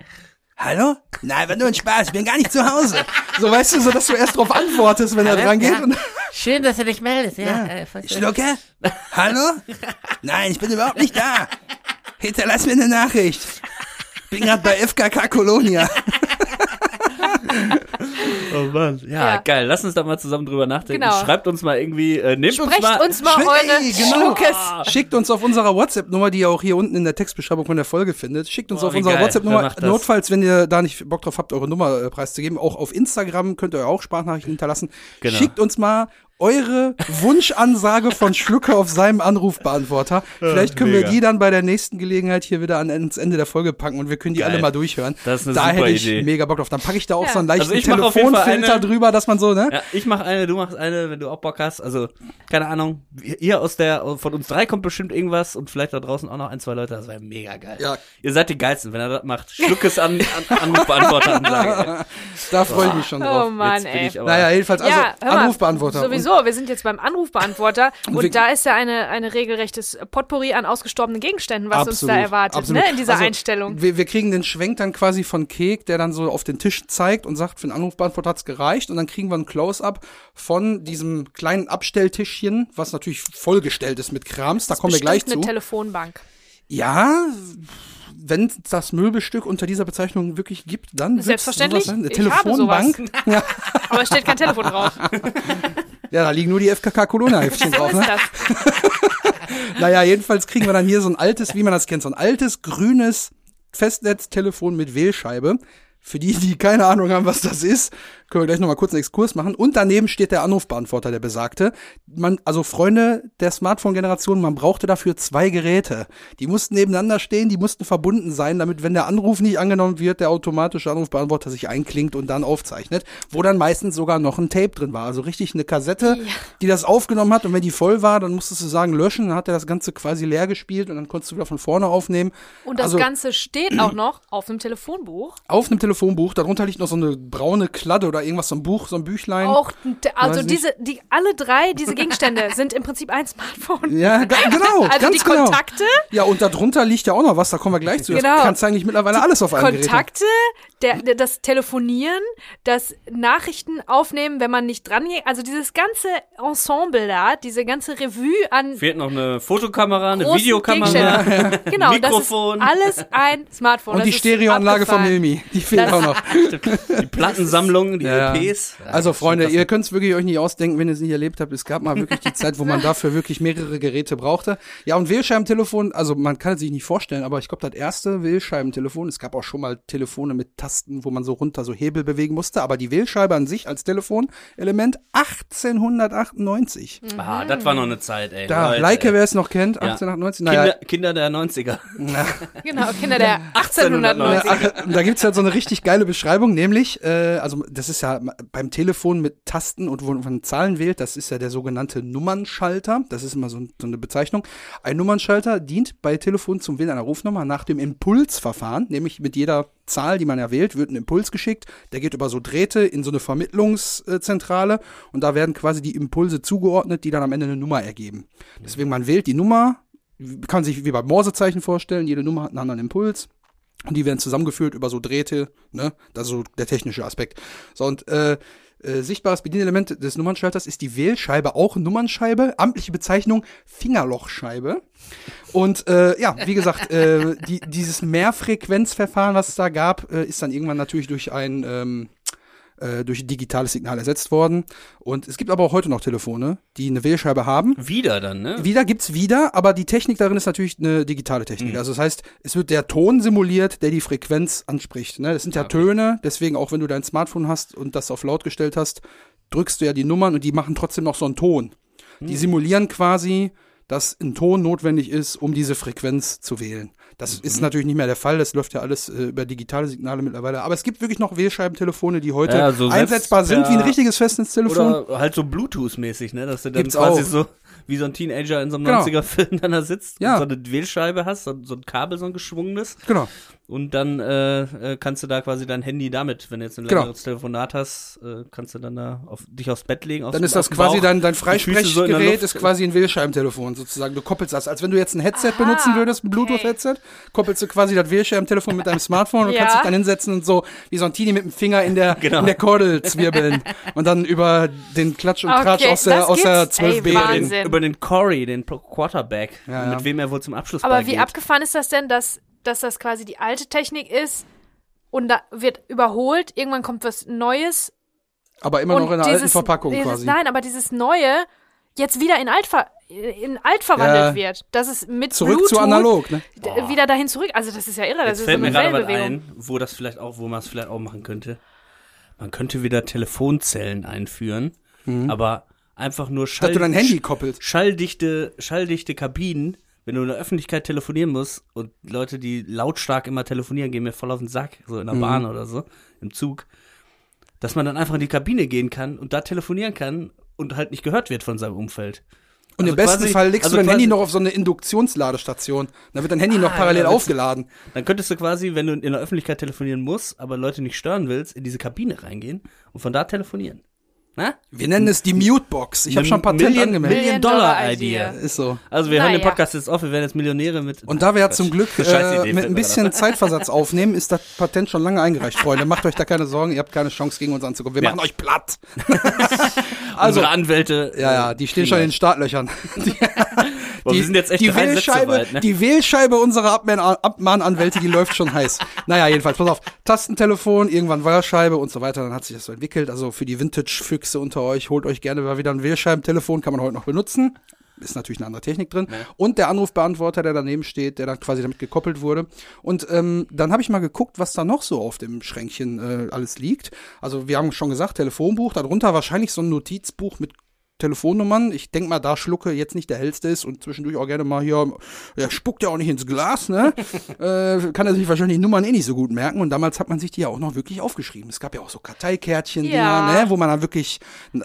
Hallo? Nein, war nur ein Spaß, ich bin gar nicht zu Hause. So, weißt du, so, dass du erst drauf antwortest, wenn er Hallo? dran geht. Ja. Und, Schön, dass du dich meldest. Ja, Ja. äh, voll schön. Schlucke? Hallo? Nein, ich bin überhaupt nicht da. Hinterlass mir eine Nachricht. Bin gerade bei FKK Kolonia. Oh Mann. Ja, Ja. geil. Lass uns da mal zusammen drüber nachdenken. Genau. Schreibt uns mal irgendwie, äh, nehmt uns Sprecht mal. uns mal eure Ey, genau. Schluckes. Schickt uns auf unserer WhatsApp-Nummer, die ihr auch hier unten in der Textbeschreibung von der Folge findet. Schickt uns Boah, auf unserer WhatsApp-Nummer. Notfalls, wenn ihr da nicht Bock drauf habt, eure Nummer äh, preiszugeben. Auch auf Instagram könnt ihr auch Sprachnachrichten hinterlassen. Genau. Schickt uns mal eure Wunschansage von Schlucke auf seinem Anrufbeantworter. Vielleicht können wir mega. die dann bei der nächsten Gelegenheit hier wieder an, ans Ende der Folge packen und wir können die Geil. alle mal durchhören. Das ist eine da super hätte ich Idee. mega Bock drauf. Dann packe ich da auch Ja. so einen leichten Also Telefonfilter drüber, dass man so, ne? Ja, ich mach eine, du machst eine, wenn du auch Bock hast. Also, keine Ahnung. Ihr aus der, von uns drei kommt bestimmt irgendwas und vielleicht da draußen auch noch ein, zwei Leute. Das wäre mega geil. Ja. Ihr seid die geilsten, wenn er das macht. Schluckes an, an Anrufbeantworter. Da freue ich mich schon drauf. Oh Mann, Jetzt bin ey. ich aber. Naja, jedenfalls, also ja, mal, Anrufbeantworter. Sowieso, wir sind jetzt beim Anrufbeantworter und, wir- da ist ja eine, eine regelrechtes Potpourri an ausgestorbenen Gegenständen, was uns da erwartet, absolut. ne, in dieser Also, Einstellung. Wir, wir kriegen den Schwenk dann quasi von Kek, der dann so auf den Tisch zeigt und sagt, für den Anrufbeantworter hat's gereicht. Und dann kriegen wir ein Close-up von diesem kleinen Abstelltischchen, was natürlich vollgestellt ist mit Krams. Da kommen wir gleich zu. eine Telefonbank. Ja, wenn es das Möbelstück unter dieser Bezeichnung wirklich gibt, dann Selbstverständlich. sowas. Eine Ich Telefonbank. Ja, Aber es steht kein Telefon drauf. ja, da liegen nur die FKK Corona-Heftchen So drauf. Ne? Naja, jedenfalls kriegen wir dann hier so ein altes, wie man das kennt, so ein altes grünes Festnetztelefon mit Wählscheibe. Für die, die keine Ahnung haben, was das ist, können wir gleich nochmal kurz einen Exkurs machen. Und daneben steht der Anrufbeantworter, der besagte. Man, also Freunde der Smartphone-Generation, man brauchte dafür zwei Geräte. Die mussten nebeneinander stehen, die mussten verbunden sein, damit, wenn der Anruf nicht angenommen wird, der automatische Anrufbeantworter sich einklingt und dann aufzeichnet. Wo dann meistens sogar noch ein Tape drin war. Also richtig eine Kassette, die das aufgenommen hat. Und wenn die voll war, dann musstest du sagen, löschen. Dann hat er das Ganze quasi leer gespielt und dann konntest du wieder von vorne aufnehmen. Und das also, Ganze steht auch noch auf einem Telefonbuch. auf einem Telefonbuch, darunter liegt noch so eine braune Kladde oder irgendwas, so ein Buch, so ein Büchlein. Auch, also diese, die, alle drei, diese Gegenstände sind im Prinzip ein Smartphone. Ja, genau, Also ganz die genau. Kontakte, Ja, und darunter liegt ja auch noch was, da kommen wir gleich zu. Das Genau. kannst du eigentlich mittlerweile alles auf einem. Kontakte, der, der, das Telefonieren, das Nachrichten aufnehmen, wenn man nicht dran geht. Also dieses ganze Ensemble da, diese ganze Revue an Fehlt noch eine Fotokamera, eine Videokamera. Genau, Mikrofon. das ist alles ein Smartphone. Und das die Stereoanlage von. Milmi, die fehlt Das- auch noch. Die Plattensammlung, die Ja. EPs. Also Freunde, ihr könnt es wirklich euch nicht ausdenken, wenn ihr es nicht erlebt habt. Es gab mal wirklich die Zeit, wo man dafür wirklich mehrere Geräte brauchte. Ja, und Wählscheibentelefon, also man kann es sich nicht vorstellen, aber ich glaube, das erste Wählscheibentelefon, es gab auch schon mal Telefone mit Tasten, wo man so runter so Hebel bewegen musste, aber die Wählscheibe an sich als Telefonelement 1898. krass. Ah, das war noch eine Zeit, ey. Da, Leute, Leike, ey. wer es noch kennt, Ja. 1898. Kinder, Naja, Kinder der 90er. Genau, Kinder der 1890. Ach, da gibt's halt so eine richtig geile Beschreibung, nämlich, äh, also das ist ja beim Telefon mit Tasten und wo man Zahlen wählt, das ist ja der sogenannte Nummernschalter. Das ist immer so, so eine Bezeichnung. Ein Nummernschalter dient bei Telefon zum Wählen einer Rufnummer nach dem Impulsverfahren, nämlich mit jeder Zahl, die man ja wählt, wird ein Impuls geschickt. Der geht über so Drähte in so eine Vermittlungszentrale und da werden quasi die Impulse zugeordnet, die dann am Ende eine Nummer ergeben. Deswegen man wählt die Nummer, kann sich wie bei Morsezeichen vorstellen, jede Nummer hat einen anderen Impuls. Und die werden zusammengeführt über so Drähte, ne? Das ist so der technische Aspekt. So, und äh, äh, sichtbares Bedienelement des Nummernschalters ist die Wählscheibe, auch Nummernscheibe, amtliche Bezeichnung Fingerlochscheibe. Und äh, ja, wie gesagt, äh, die, dieses Mehrfrequenzverfahren, was es da gab, äh, ist dann irgendwann natürlich durch ein ähm, äh, durch ein digitales Signal ersetzt worden. Und es gibt aber auch heute noch Telefone, die eine Wählscheibe haben. Wieder dann, ne? Wieder gibt's wieder, aber die Technik darin ist natürlich eine digitale Technik. Also das heißt, es wird der Ton simuliert, der die Frequenz anspricht. Ne? Das sind ja Töne, deswegen auch wenn du dein Smartphone hast und das auf laut gestellt hast, drückst du ja die Nummern und die machen trotzdem noch so einen Ton. Die simulieren quasi, dass ein Ton notwendig ist, um diese Frequenz zu wählen. Das ist natürlich nicht mehr der Fall, das läuft ja alles äh, über digitale Signale mittlerweile. Aber es gibt wirklich noch Wählscheibentelefone, die heute Ja, so selbst einsetzbar sind, per- wie ein richtiges Festnetztelefon. Oder halt so Bluetooth-mäßig, ne? Dass du dann Gibt's quasi auch. so wie so ein Teenager in so einem Genau. 90er-Film dann da sitzt Ja. und so eine Wählscheibe hast, so, so ein Kabel, so ein geschwungenes. Genau. Und dann äh, äh, kannst du da quasi dein Handy damit, wenn du jetzt ein Genau. längeres Telefonat hast, äh, kannst du dann da auf, dich aufs Bett legen. Aufs, Dann ist das quasi Bauch, dein, dein so Freisprechgerät, Luft. ist quasi ein Wählscheibentelefon sozusagen. Du koppelst das, als wenn du jetzt ein Headset Ah, benutzen würdest, ein okay. Bluetooth-Headset, koppelst du quasi das Wählscheibentelefon mit deinem Smartphone und Ja. kannst dich dann hinsetzen und so wie so ein Teenie mit dem Finger in der, Genau. in der Kordel zwirbeln und dann über den Klatsch und Tratsch Okay, aus der, aus der gibt's? Ey, 12b Wahnsinn. Reden. über den Corey, den Quarterback, Ja, ja. mit wem er wohl zum Abschluss Aber wie beigeht. abgefahren ist das denn, dass, dass das quasi die alte Technik ist und da wird überholt, irgendwann kommt was Neues Aber immer noch in einer alten dieses- Verpackung dieses, quasi. Nein, aber dieses Neue jetzt wieder in alt, in alt verwandelt Ja. wird. Das ist mit Zurück Bluetooth zu analog, ne? wieder dahin zurück. Also das ist ja irre. Das Jetzt ist fällt so mir eine gerade was Wellenbewegung. ein, wo das vielleicht auch, wo man es vielleicht auch machen könnte. Man könnte wieder Telefonzellen einführen, aber einfach nur Dass Schall du dein Handy koppelst. schalldichte, schalldichte Kabinen, wenn du in der Öffentlichkeit telefonieren musst und Leute, die lautstark immer telefonieren, gehen mir voll auf den Sack, so in der Mhm. Bahn oder so, im Zug, dass man dann einfach in die Kabine gehen kann und da telefonieren kann und halt nicht gehört wird von seinem Umfeld. Und Also im besten quasi- Fall legst also du dein Handy noch auf so eine Induktionsladestation. Dann wird dein Handy noch Ah, parallel ja, das- aufgeladen. Dann könntest du quasi, wenn du in der Öffentlichkeit telefonieren musst, aber Leute nicht stören willst, in diese Kabine reingehen und von da telefonieren. Na? Wir nennen es die Mutebox. Ich habe schon Patent Million- angemeldet. Million Dollar. Idea. Ist so. Also wir hören den Naja. Podcast jetzt auf, wir werden jetzt Millionäre mit. Und da wir ja zum Glück äh, mit ein bisschen Zeitversatz aufnehmen, ist das Patent schon lange eingereicht, Freunde. Macht euch da keine Sorgen, ihr habt keine Chance gegen uns anzukommen. Wir Ja. machen euch platt. also also, Anwälte. ja, ja, die stehen schon in den Startlöchern. Die, Boah, wir sind jetzt echt die Wählscheibe, weit, ne? die Wählscheibe unserer Abmahn- Abmahnanwälte, die läuft schon heiß. Naja, jedenfalls, pass auf. Tastentelefon, irgendwann Wählscheibe und so weiter. Dann hat sich das so entwickelt. Also für die Vintage-Füchse unter euch, holt euch gerne mal wieder ein Wählscheibentelefon, kann man heute noch benutzen. Ist natürlich eine andere Technik drin. Und der Anrufbeantworter, der daneben steht, der dann quasi damit gekoppelt wurde. Und ähm, dann habe ich mal geguckt, was da noch so auf dem Schränkchen äh, alles liegt. Also wir haben schon gesagt, Telefonbuch, darunter wahrscheinlich so ein Notizbuch mit Telefonnummern. Ich denk mal, da Schlucke jetzt nicht der hellste ist und zwischendurch auch gerne mal hier, er spuckt ja auch nicht ins Glas, ne? äh, kann er sich wahrscheinlich die Nummern eh nicht so gut merken. Und damals hat man sich die ja auch noch wirklich aufgeschrieben. Es gab ja auch so Karteikärtchen, Ja. Ne? wo man dann wirklich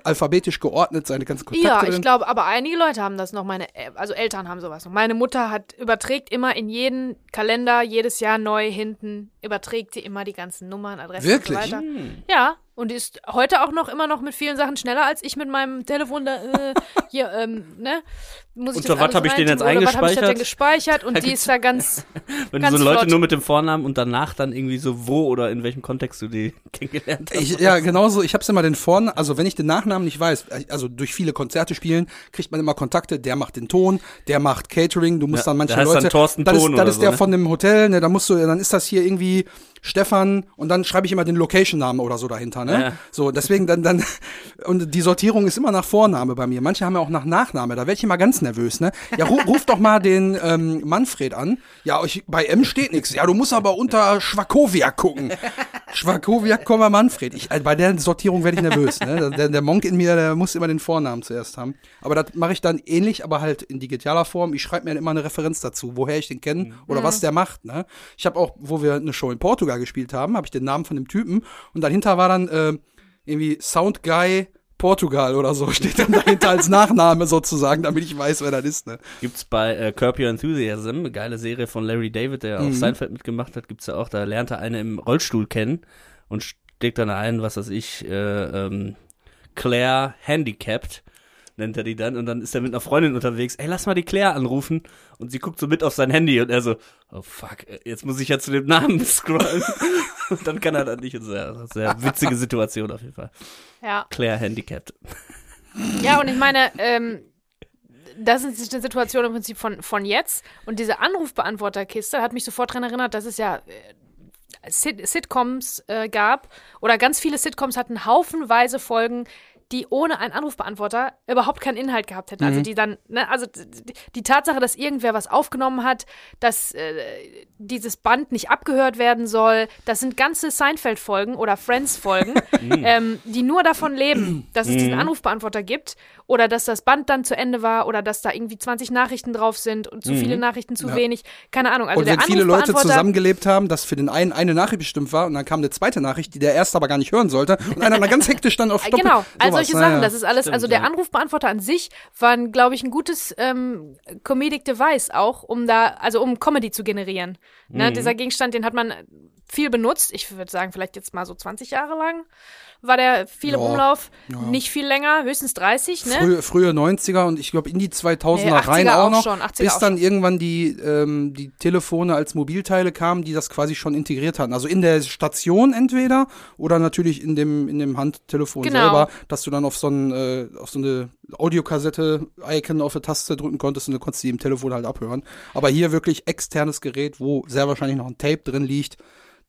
alphabetisch geordnet seine ganzen Kontakte Ja, ich glaube, aber einige Leute haben das noch. Meine, äh, also Eltern haben sowas noch. Meine Mutter hat überträgt immer in jeden Kalender jedes Jahr neu hinten überträgt sie immer die ganzen Nummern, Adressen Wirklich? und so weiter. Ja, und die ist heute auch noch immer noch mit vielen Sachen schneller als ich mit meinem Telefon da, äh, hier, ähm, ne? Muss ich Unter das was alles hab ich den jetzt oder Was hab ich da denn eingespeichert? gespeichert? Und die ist da ganz, Wenn ganz so Leute flott. nur mit dem Vornamen und danach dann irgendwie so wo oder in welchem Kontext du die kennengelernt hast. Ich, ja, genauso. Ich hab's immer den Vornamen, also wenn ich den Nachnamen nicht weiß, also durch viele Konzerte spielen, kriegt man immer Kontakte, der macht den Ton, der macht Catering, du musst Ja, dann manche der heißt dann Leute. Thorsten das ist, Ton das oder ist so, der ne? von dem Hotel, ne, da musst du, dann ist das hier irgendwie irgendwie Stefan und dann schreibe ich immer den Location-Namen oder so dahinter, ne? Ja. So, deswegen dann, dann, und die Sortierung ist immer nach Vorname bei mir. Manche haben ja auch nach Nachname, da werde ich immer ganz nervös, ne? Ja, ru, ruf doch mal den ähm, Manfred an. Ja, ich, bei M steht nichts. Ja, du musst aber unter Schwakowiak gucken. Schwakowiak, Komma Manfred. Ich, äh, bei der Sortierung werde ich nervös, ne? Der, der Monk in mir, der muss immer den Vornamen zuerst haben. Aber das mache ich dann ähnlich, aber halt in digitaler Form. Ich schreibe mir immer eine Referenz dazu, woher ich den kenne oder was der macht, ne? Ich habe auch, wo wir eine Show in Portugal gespielt haben, habe ich den Namen von dem Typen und dahinter war dann äh, irgendwie Sound Guy Portugal oder so steht dann dahinter als Nachname sozusagen, damit ich weiß, wer das ist, ne? Gibt's bei äh, Curb Your Enthusiasm, eine geile Serie von Larry David, der Mhm. auf Seinfeld mitgemacht hat, gibt's ja auch, da lernt er eine im Rollstuhl kennen und steckt dann ein, was weiß ich, äh, ähm, Claire Handicapped, nennt er die dann, und dann ist er mit einer Freundin unterwegs, ey, lass mal die Claire anrufen, und sie guckt so mit auf sein Handy, und er so, oh fuck, jetzt muss ich ja zu dem Namen scrollen, und dann kann er dann nicht, sehr, sehr witzige Situation auf jeden Fall. ja. Claire Handicapped. Ja, und ich meine, ähm, das ist eine Situation im Prinzip von, von jetzt. Und diese Anrufbeantworterkiste hat mich sofort daran erinnert, dass es ja äh, Sit Sitcoms äh, gab. Oder ganz viele Sitcoms hatten haufenweise Folgen, die ohne einen Anrufbeantworter überhaupt keinen Inhalt gehabt hätten. Also die dann, ne, also die Tatsache, dass irgendwer was aufgenommen hat, dass äh, dieses Band nicht abgehört werden soll, das sind ganze Seinfeld-Folgen oder Friends-Folgen, ähm, die nur davon leben, dass es diesen Anrufbeantworter gibt oder dass das Band dann zu Ende war oder dass da irgendwie 20 Nachrichten drauf sind und zu viele Nachrichten zu wenig. Keine Ahnung. Also und der wenn viele Leute zusammengelebt haben, dass für den einen eine Nachricht bestimmt war und dann kam eine zweite Nachricht, die der erste aber gar nicht hören sollte und einer dann ganz hektisch dann auf Stopp. Genau, all sowas, solche. Sachen. Das ist alles, Stimmt, also der ja. Anrufbeantworter an sich war, glaube ich, ein gutes ähm, Comedic Device auch, um da, also um Comedy zu generieren. Mhm. Ne, dieser Gegenstand, den hat man viel benutzt. Ich würde sagen, vielleicht jetzt mal so 20 Jahre lang war der viel im Ja, Umlauf. ja. Nicht viel länger, höchstens 30, ne? Frühe, frühe 90er und ich glaube in die 2000er Nee, 80er rein auch auch noch, schon, 80er bis dann irgendwann die, ähm, die Telefone als Mobilteile kamen, die das quasi schon integriert hatten. Also in der Station entweder oder natürlich in dem, in dem Handtelefon Genau. selber, dass du dann auf so, ein, äh, auf so eine Audiokassette Icon auf eine Taste drücken konntest und dann konntest du die im Telefon halt abhören. Aber hier wirklich externes Gerät, wo sehr wahrscheinlich noch ein Tape drin liegt,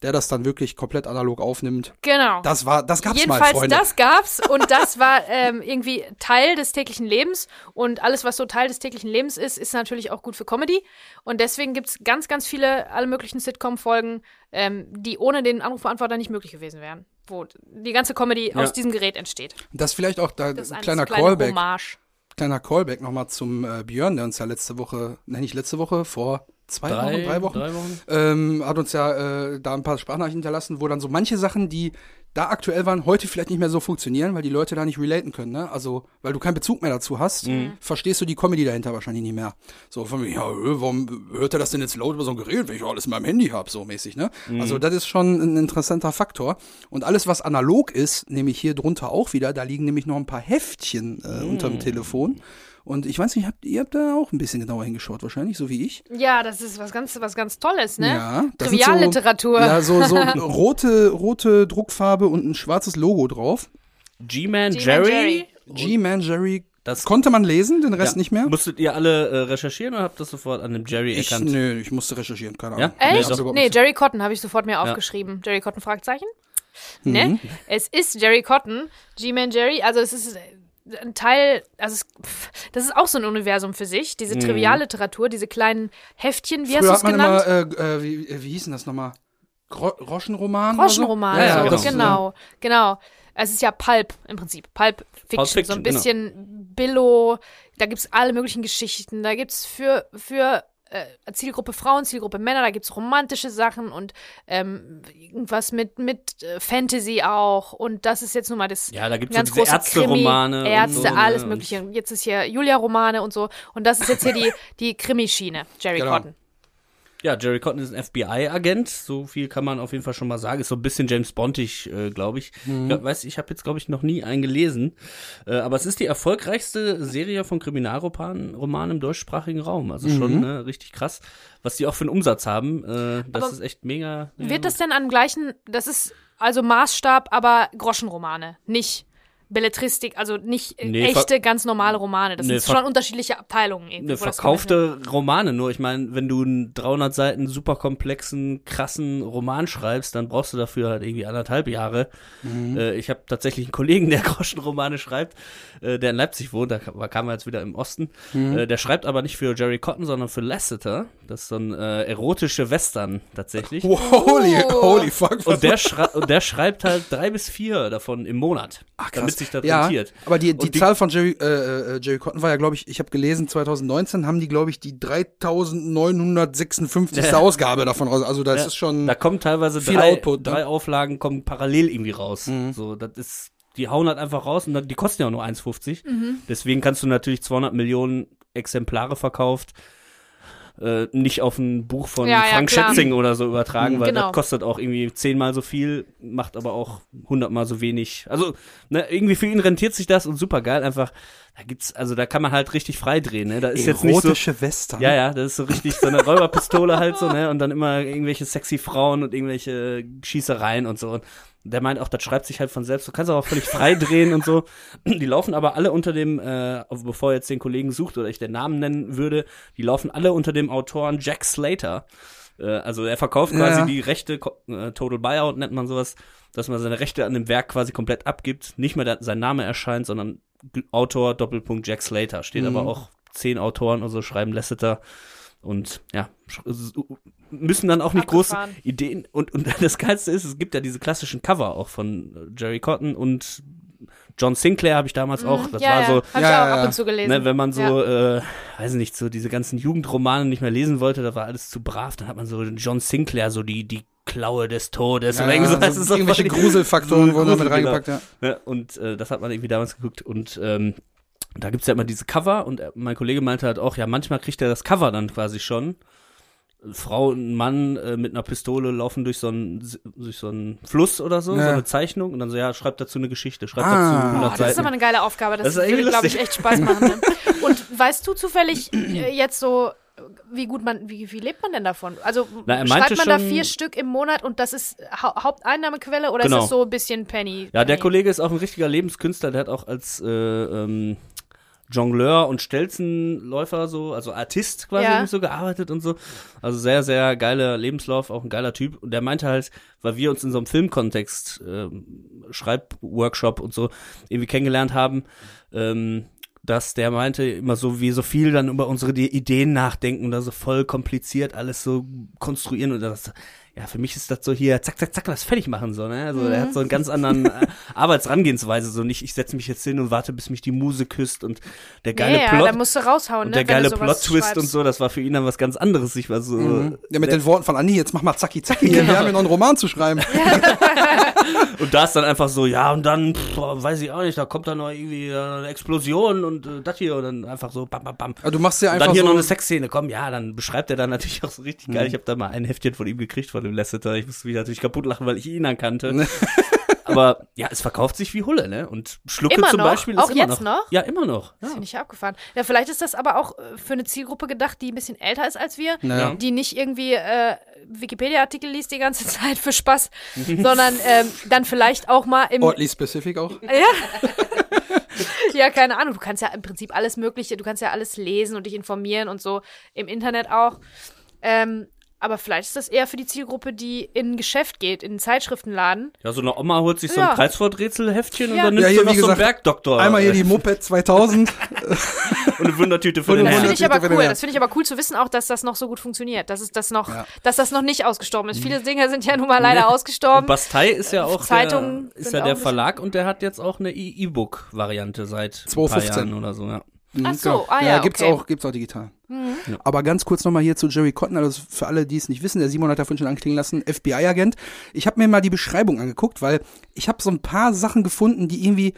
der das dann wirklich komplett analog aufnimmt. Genau. Das war, das gab's mal, Jedenfalls, Freunde. das gab's und das war ähm, irgendwie Teil des täglichen Lebens und alles, was so Teil des täglichen Lebens ist, ist natürlich auch gut für Comedy und deswegen gibt's ganz, ganz viele, alle möglichen Sitcom-Folgen, ähm, die ohne den Anrufbeantworter nicht möglich gewesen wären, wo die ganze Comedy Ja. aus diesem Gerät entsteht. das vielleicht auch da, Das ist ein kleiner kleine Callback. Hommage. kleiner Callback nochmal zum äh, Björn, der uns ja letzte Woche, ne, nicht letzte Woche, vor zwei Wochen, drei Wochen, Drei Wochen. ähm, hat uns ja äh, da ein paar Sprachnachrichten hinterlassen, wo dann so manche Sachen, die da aktuell waren, heute vielleicht nicht mehr so funktionieren, weil die Leute da nicht relaten können, ne? Also, weil du keinen Bezug mehr dazu hast, verstehst du die Comedy dahinter wahrscheinlich nicht mehr. So von mir, ja, äh, warum hört er das denn jetzt laut über so ein Gerät, wenn ich alles in meinem Handy habe, so mäßig, ne? Also, das ist schon ein interessanter Faktor. Und alles, was analog ist, nämlich hier drunter auch wieder, da liegen nämlich noch ein paar Heftchen äh, unterm Telefon. Und ich weiß nicht, habt, ihr habt da auch ein bisschen genauer hingeschaut, wahrscheinlich, so wie ich. Ja, das ist was ganz, was ganz Tolles, ne? Ja, das Trivialliteratur. So, ja, so, so rote, rote Druckfarbe und ein schwarzes Logo drauf. G-Man Jerry. G-Man Jerry. Das Konnte man lesen, den Rest Ja. nicht mehr? Musstet ihr alle äh, recherchieren oder habt das sofort an dem Jerry Ich, erkannt? nö, ich musste recherchieren, keine Ja? Ahnung. Nee, Echt? Nee, nicht. Jerry Cotton habe ich sofort mir aufgeschrieben. Jerry Cotton Fragezeichen? Ne? Es ist Jerry Cotton, G-Man Jerry, also es ist ein Teil, also es, pff, das ist auch so ein Universum für sich, diese Trivialliteratur, diese kleinen Heftchen, wie Früher hast hat du es genannt? immer, äh, äh, wie, äh, wie hießen das nochmal? Gro Groschenroman? oder so? Groschenroman, Ja, ja, das, genau, genau. Es ist ja Pulp im Prinzip, Pulp Fiction, Pulp Fiction, so ein bisschen Billo, da gibt's alle möglichen Geschichten, da gibt's für, für äh, Zielgruppe Frauen, Zielgruppe Männer, da gibt's romantische Sachen und ähm, irgendwas mit, mit äh, Fantasy auch und das ist jetzt nun mal das Ja, da gibt's so ganz diese große Ärzte-Romane Ärzte, so, ne, alles und- mögliche. Jetzt ist hier Julia-Romane und so und das ist jetzt hier die, die Krimi-Schiene, Jerry Genau. Cotton. Ja, Jerry Cotton ist ein FBI-Agent, so viel kann man auf jeden Fall schon mal sagen. Ist so ein bisschen James Bondig, äh, glaube ich. Ich glaub, weiß, ich habe jetzt glaube ich noch nie einen gelesen, äh, aber es ist die erfolgreichste Serie von Kriminalromanen Romanen im deutschsprachigen Raum. Also schon ne, richtig krass, was die auch für einen Umsatz haben. Äh, das Aber ist echt mega. mega Wird das denn am gleichen, das ist also Maßstab, aber Groschenromane, nicht Belletristik, also nicht äh, Nee, echte, ganz normale Romane. Das Nee, sind schon unterschiedliche Abteilungen. irgendwie, gerechnet verkaufte Romane nur. Ich meine, wenn du einen 300 Seiten super komplexen, krassen Roman schreibst, dann brauchst du dafür halt irgendwie anderthalb Jahre. Äh, ich habe tatsächlich einen Kollegen, der Groschenromane schreibt, äh, der in Leipzig wohnt, da kam, kam er jetzt wieder im Osten. Äh, der schreibt aber nicht für Jerry Cotton, sondern für Lasseter. Das ist so ein äh, erotische Western tatsächlich. Holy, Oh. holy fuck. Und der, und der schreibt halt drei bis vier davon im Monat, Ach, damit sich das ja, rentiert. aber die, die, die- Zahl von Jerry, äh, äh, Jerry Cotton war ja, glaube ich, ich habe gelesen, 2019 haben die, glaube ich, die 3956. Ja. Ausgabe davon raus. Also das Ja, ist schon Da kommen teilweise viel drei, Output, ne? drei Auflagen kommen parallel irgendwie raus. So, das ist, die hauen halt einfach raus und dann, die kosten ja auch nur 1,50. Mhm. Deswegen kannst du natürlich 200 Millionen Exemplare verkauft äh, nicht auf ein Buch von Ja, ja, Frank klar. Schätzing oder so übertragen, weil Genau. das kostet auch irgendwie zehnmal so viel, macht aber auch hundertmal so wenig. Also, ne, irgendwie für ihn rentiert sich das und super geil. Einfach, da gibt's, also da kann man halt richtig frei drehen, ne? Da ist jetzt nicht so. erotische Western. Ja, ja, das ist so richtig so eine Räuberpistole halt so, ne? Und dann immer irgendwelche sexy Frauen und irgendwelche Schießereien und so. Und der meint auch, das schreibt sich halt von selbst. Du kannst auch völlig frei drehen und so. Die laufen aber alle unter dem, äh, bevor er jetzt den Kollegen sucht oder ich den Namen nennen würde, die laufen alle unter dem Autoren Jack Slater. Äh, also er verkauft quasi Ja. die Rechte, äh, Total Buyout nennt man sowas, dass man seine Rechte an dem Werk quasi komplett abgibt. Nicht mehr der, sein Name erscheint, sondern Autor Doppelpunkt Jack Slater. Steht Mhm. aber auch zehn Autoren oder so schreiben Lasseter und ja, müssen dann auch nicht große. Ideen und, und das Geilste ist, es gibt ja diese klassischen Cover auch von äh, Jerry Cotton und John Sinclair habe ich damals auch, das ja, war ja, so, Ja, auch ja, ab und zu gelesen. Ne, wenn man so, Ja. äh, weiß nicht, so diese ganzen Jugendromane nicht mehr lesen wollte, da war alles zu brav, dann hat man so John Sinclair, so die, die Klaue des Todes. Ja, irgendwie so, das so ist so irgendwelche Gruselfaktoren so wurden damit Grusel, reingepackt, ja. Ne, und äh, das hat man irgendwie damals geguckt und ähm, da gibt's ja immer diese Cover und äh, mein Kollege meinte halt auch, ja, manchmal kriegt er das Cover dann quasi schon. Frau und Mann äh, mit einer Pistole laufen durch so einen durch so einen Fluss oder so, Ja. so eine Zeichnung und dann so, ja, schreibt dazu eine Geschichte, schreibt Ah. dazu Oh, 100 das ist aber eine geile Aufgabe. Das, Das ist würde, glaube ich, echt Spaß machen. Ne? Und weißt du zufällig äh, jetzt so, wie gut man, wie, wie lebt man denn davon? Also Na, schreibt man da vier Stück im Monat und das ist Hau Haupteinnahmequelle oder Genau. ist das so ein bisschen Penny? Ja, der Penny? Kollege ist auch ein richtiger Lebenskünstler, der hat auch als äh, ähm, Jongleur und Stelzenläufer so, also Artist quasi Ja. so gearbeitet und so. Also sehr, sehr geiler Lebenslauf, auch ein geiler Typ. Und der meinte halt, weil wir uns in so einem Filmkontext, ähm, Schreibworkshop und so irgendwie kennengelernt haben, ähm, dass der meinte immer so, wie so viel dann über unsere Ideen nachdenken, da so voll kompliziert alles so konstruieren und das, ja, für mich ist das so hier, zack, zack, zack, das fertig machen, so, ne? Also, er hat so einen ganz anderen äh, Arbeitsrangehensweise, so nicht, ich setze mich jetzt hin und warte, bis mich die Muse küsst und der geile ja, ja, Plot. da musst du raushauen, und ne? der wenn du geile Plot-Twist und so, das war für ihn dann was ganz anderes. Ich war so, Ja, mit den Worten von Andi, jetzt mach mal zacki zacki hier, wir haben ja noch einen Roman zu schreiben. Und da ist dann einfach so, ja, und dann, pff, weiß ich auch nicht, da kommt dann noch irgendwie äh, eine Explosion und äh, das hier und dann einfach so, bam, bam, bam. Aber du machst ja Und einfach dann hier so, noch eine Sexszene, komm, ja, dann beschreibt er dann natürlich auch so richtig Mhm. geil. Ich habe da mal ein Heftchen von ihm gekriegt, von dem Lasseter. Ich musste mich natürlich kaputt lachen, weil ich ihn erkannte. Aber ja, es verkauft sich wie Hulle, ne? Und Schlucke Immer zum noch? Beispiel ist Auch immer jetzt noch. noch? Ja, immer noch. Ja. Finde ich abgefahren. Ja, vielleicht ist das aber auch äh, für eine Zielgruppe gedacht, die ein bisschen älter ist als wir, Naja. die nicht irgendwie äh, Wikipedia-Artikel liest die ganze Zeit für Spaß, sondern ähm, dann vielleicht auch mal im oddly specific auch. Ja. ja, keine Ahnung. Du kannst ja im Prinzip alles Mögliche, du kannst ja alles lesen und dich informieren und so im Internet auch. Ähm, aber vielleicht ist das eher für die Zielgruppe, die in ein Geschäft geht, in einen Zeitschriftenladen. Ja, so eine Oma holt sich so Ja. ein Kreuzworträtselheftchen und Ja. dann Ja, nimmt hier, sie noch wie so einen gesagt, Bergdoktor. Einmal hier äh, die Moped 2000. und eine Wundertüte für Und den Das finde ich aber cool. Das finde ich aber cool zu wissen auch, dass das noch so gut funktioniert. Dass es das noch, Ja. dass das noch nicht ausgestorben ist. Viele Dinge sind ja nun mal leider ausgestorben. Und Bastei ist ja auch Zeitungen der, ist ja auch der Verlag und der hat jetzt auch eine E-Book-Variante seit ein paar 2015. Jahren oder so, ja. Ach so, ah ja, gibt's okay. auch, gibt's auch digital. Aber ganz kurz nochmal hier zu Jerry Cotton, also für alle, die es nicht wissen, der Simon hat davon schon anklingen lassen, FBI-Agent. Ich habe mir mal die Beschreibung angeguckt, weil ich habe so ein paar Sachen gefunden, die irgendwie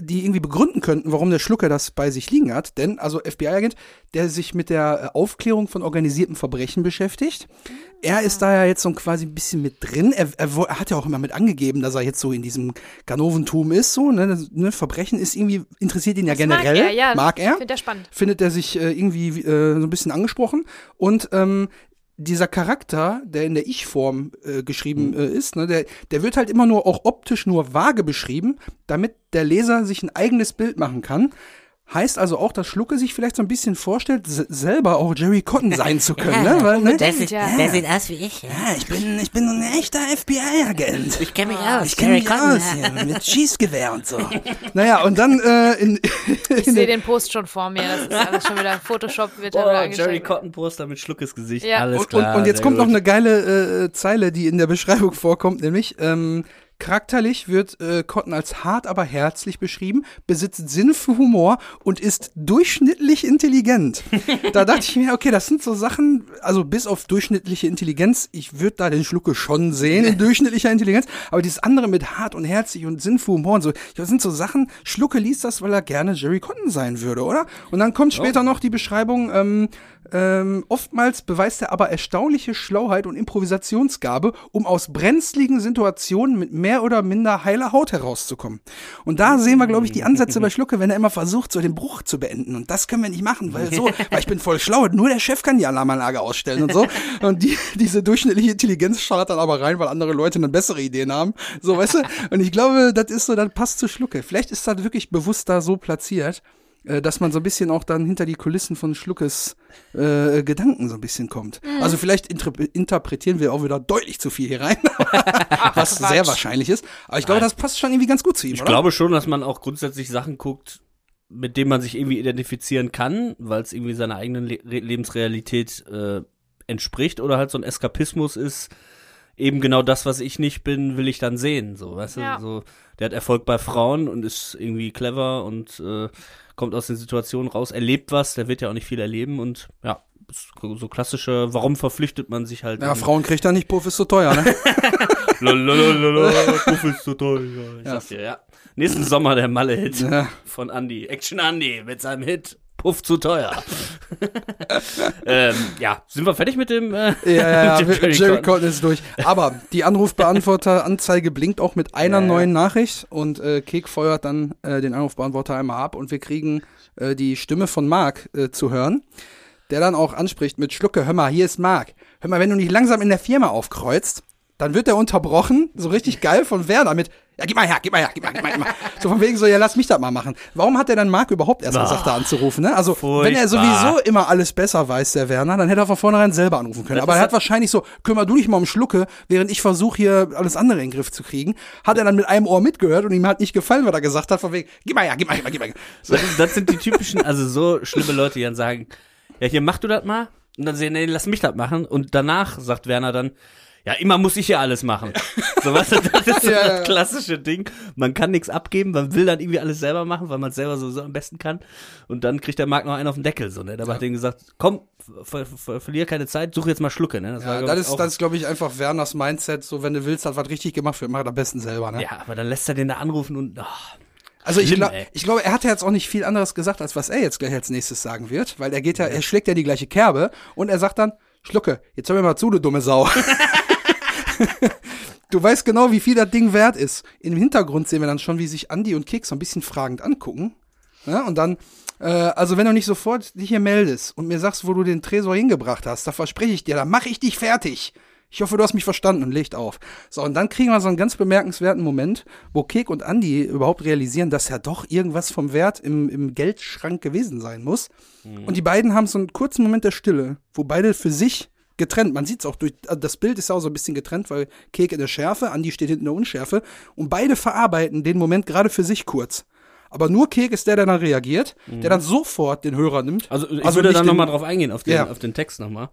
die irgendwie begründen könnten, warum der Schlucker das bei sich liegen hat. Denn, also FBI-Agent, der sich mit der äh, Aufklärung von organisiertem Verbrechen beschäftigt. Er ist da ja jetzt so quasi ein bisschen mit drin. Er, er, er hat ja auch immer mit angegeben, dass er jetzt so in diesem Ganoventum ist. So, ne? Ne? Verbrechen ist irgendwie, interessiert ihn ja Das generell. Mag er, ja. Mag er Findet er spannend. findet er sich äh, irgendwie äh, so ein bisschen angesprochen. Und ähm, dieser Charakter, der in der Ich-Form äh, geschrieben äh, ist, ne, der, der wird halt immer nur auch optisch nur vage beschrieben, damit der Leser sich ein eigenes Bild machen kann. Heißt also auch, dass Schlucke sich vielleicht so ein bisschen vorstellt, se- selber auch Jerry Cotton sein zu können. ne? Weil, ne? Der sieht, ja. der sieht aus wie ich. Ja. Ja, ich bin, ich bin ein echter FBI-Agent. Ich kenne mich aus. Ich kenne mich Cotton, aus ja. mit Schießgewehr und so. naja, und dann äh, in, Ich sehe den Post schon vor mir. Das ist alles schon wieder Photoshop wird Oh, Jerry angezeigt. Cotton Poster mit Schluckes Gesicht. Ja. Alles und, klar. und, und jetzt sehr kommt noch gut. eine geile äh, Zeile, die in der Beschreibung vorkommt, nämlich ähm, charakterlich wird äh, Cotton als hart, aber herzlich beschrieben, besitzt Sinn für Humor und ist durchschnittlich intelligent. da dachte ich mir, okay, das sind so Sachen, also bis auf durchschnittliche Intelligenz, ich würde da den Schlucke schon sehen in durchschnittlicher Intelligenz, aber dieses andere mit hart und herzlich und Sinn für Humor und so, das sind so Sachen, Schlucke liest das, weil er gerne Jerry Cotton sein würde, oder? Und dann kommt später noch die Beschreibung, ähm, ähm, oftmals beweist er aber erstaunliche Schlauheit und Improvisationsgabe, um aus brenzligen Situationen mit mehr oder minder heiler Haut herauszukommen. Und da sehen wir, glaube ich, die Ansätze bei Schlucke, wenn er immer versucht, so den Bruch zu beenden. Und das können wir nicht machen, weil so, weil ich bin voll schlau. Nur der Chef kann die Alarmanlage ausstellen und so. Und die, diese durchschnittliche Intelligenz schaut dann aber rein, weil andere Leute eine bessere Ideen haben. So, weißt du? Und ich glaube, das ist so, das passt zu Schlucke. Vielleicht ist das wirklich bewusst da so platziert dass man so ein bisschen auch dann hinter die Kulissen von Schluckes äh, Gedanken so ein bisschen kommt. Also vielleicht interpretieren wir auch wieder deutlich zu viel hier rein, was Quatsch. sehr wahrscheinlich ist. Aber ich glaube, das passt schon irgendwie ganz gut zu ihm, Ich oder? glaube schon, dass man auch grundsätzlich Sachen guckt, mit denen man sich irgendwie identifizieren kann, weil es irgendwie seiner eigenen Le Re Lebensrealität äh, entspricht oder halt so ein Eskapismus ist. Eben genau das, was ich nicht bin, will ich dann sehen. So, weißt Ja. du, so, der hat Erfolg bei Frauen und ist irgendwie clever und äh, kommt aus den Situationen raus, erlebt was, der wird ja auch nicht viel erleben und ja, so klassische, warum verpflichtet man sich halt Ja, Frauen kriegt er nicht, Puff ist zu teuer, ne? Lalalala, Puff ist so toll. Ich Ja. sag dir, ja. Nächsten Sommer der Malle-Hit Ja. von Andy. Action Andy mit seinem Hit Puff zu teuer. ähm, ja, sind wir fertig mit dem, äh, Ja, ja, mit dem Jerry, Cotton? Ist durch. Aber die Anrufbeantworter-Anzeige blinkt auch mit einer Ja, neuen Nachricht und äh, Kek feuert dann äh, den Anrufbeantworter einmal ab und wir kriegen äh, die Stimme von Marc äh, zu hören, der dann auch anspricht mit Schlucke, hör mal, hier ist Marc. Hör mal, wenn du nicht langsam in der Firma aufkreuzt, dann wird er unterbrochen, so richtig geil von Werner mit Ja, gib mal her, gib mal her, gib mal, gib mal, gib mal. So von wegen so, ja, lass mich das mal machen. Warum hat er dann Marc überhaupt erst gesagt, da anzurufen, ne? Also, wenn er furchtbar. sowieso immer alles besser weiß, der Werner, dann hätte er von vornherein selber anrufen können. Das Aber er hat wahrscheinlich so, kümmer du dich mal um Schlucke, während ich versuche hier alles andere in den Griff zu kriegen. Hat er dann mit einem Ohr mitgehört und ihm hat nicht gefallen, was er gesagt hat, von wegen, gib mal her, gib mal, gib mal, gib mal. So, Das, das sind die typischen, also so schlimme Leute, die dann sagen, ja, hier, mach du das mal. Und dann sehen, nee, lass mich das machen. Und danach sagt Werner dann, ja, immer muss ich hier alles machen. So was, das ist so Ja, ja. das klassische Ding. Man kann nichts abgeben, man will dann irgendwie alles selber machen, weil man es selber sowieso am besten kann. Und dann kriegt der Marc noch einen auf den Deckel, so, ne? Dabei hat er gesagt, komm, ver ver verlier keine Zeit, such jetzt mal Schlucke, ne? ja, glaub das ist, das ist, glaube ich, einfach Werners Mindset, so, wenn du willst, dass was richtig gemacht wird, mach das am besten selber, ne? ja, aber dann lässt er den da anrufen und, ah, Also ich, glaub, ich glaube, er hat ja jetzt auch nicht viel anderes gesagt, als was er jetzt gleich als nächstes sagen wird, weil er geht ja, er schlägt ja die gleiche Kerbe und er sagt dann, Schlucke, jetzt hör mir mal zu, du dumme Sau. du weißt genau, wie viel das Ding wert ist. Im Hintergrund sehen wir dann schon, wie sich Andi und Keks so ein bisschen fragend angucken. Ja, und dann, äh, also wenn du nicht sofort dich hier meldest und mir sagst, wo du den Tresor hingebracht hast, da verspreche ich dir, da mache ich dich fertig. Ich hoffe, du hast mich verstanden und legt auf. So, und dann kriegen wir so einen ganz bemerkenswerten Moment, wo Kek und Andi überhaupt realisieren, dass ja doch irgendwas vom Wert im, im Geldschrank gewesen sein muss. Und die beiden haben so einen kurzen Moment der Stille, wo beide für sich getrennt, man sieht es auch durch, also das Bild ist auch so ein bisschen getrennt, weil Kek in der Schärfe, Andi steht hinten in der Unschärfe und beide verarbeiten den Moment gerade für sich kurz. Aber nur Kek ist der, der dann reagiert, der dann sofort den Hörer nimmt. Also ich Also würde dann nochmal drauf eingehen, auf den, Ja. auf den Text nochmal.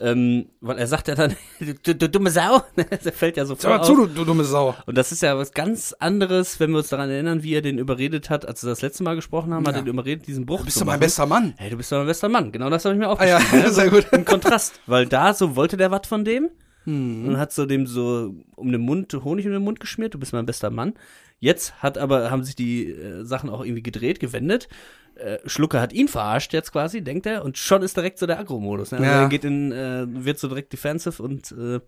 Ähm, weil er sagt ja dann, du, du dumme Sau, der fällt ja sofort mal auf. zu, du, du dumme Sau. Und das ist ja was ganz anderes, wenn wir uns daran erinnern, wie er den überredet hat, als wir das letzte Mal gesprochen haben, hat Ja. er den überredet, diesen Bruch Du bist doch mein bester Mann. Hey, du bist doch mein bester Mann. Genau das habe ich mir Ah ja, aufgeschrieben. sehr gut. Im Kontrast, weil da so wollte der was von dem Hm. und hat so dem so um den Mund Honig um den Mund geschmiert. Du bist mein bester Mann. Jetzt hat aber haben sich die äh, Sachen auch irgendwie gedreht, gewendet. Äh, Schlucker hat ihn verarscht jetzt quasi, denkt er, und schon ist direkt so der Agro-Modus. Ne? Also Ja. er geht in, äh, wird so direkt defensive und äh,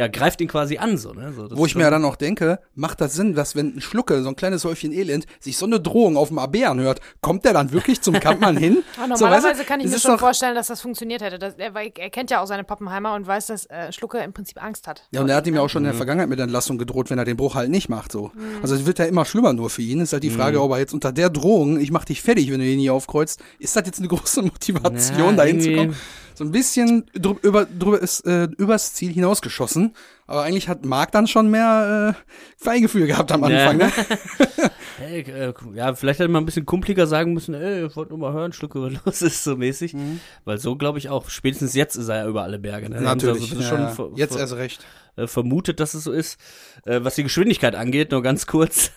ja greift ihn quasi an so. Ne? so das Wo ich mir ja dann auch denke, macht das Sinn, dass wenn ein Schlucke, so ein kleines Häufchen Elend, sich so eine Drohung auf dem AB anhört, kommt der dann wirklich zum Kampmann hin? Aber So, normalerweise weißt du, kann ich mir schon vorstellen, dass das funktioniert hätte. Das, er, er kennt ja auch seine Pappenheimer und weiß, dass äh, Schlucke im Prinzip Angst hat. Ja, und er hat ihm ja auch schon in Mhm. der Vergangenheit mit Entlassung gedroht, wenn er den Bruch halt nicht macht, so. Also es wird ja immer schlimmer nur für ihn. Ist halt die Frage, Mhm. ob er jetzt unter der Drohung, ich mach dich fertig, wenn du ihn nie aufkreuzt, ist das jetzt eine große Motivation, Ja, da irgendwie- hinzukommen? So ein bisschen drü über, drüber ist, äh, übers Ziel hinausgeschossen. Aber eigentlich hat Marc dann schon mehr äh, Feingefühl gehabt am Ja. Anfang, ne? Hey, äh, ja, vielleicht hätte man ein bisschen kumpliger sagen müssen, ey, ich wollte nur mal hören, Schlucke, was los ist, so mäßig. Weil so, glaube ich, auch, spätestens jetzt ist er ja über alle Berge. Ne? Natürlich. Also, das ist ja, schon ja. ver- Jetzt erst recht. äh, vermutet, dass es so ist. Äh, was die Geschwindigkeit angeht, nur ganz kurz.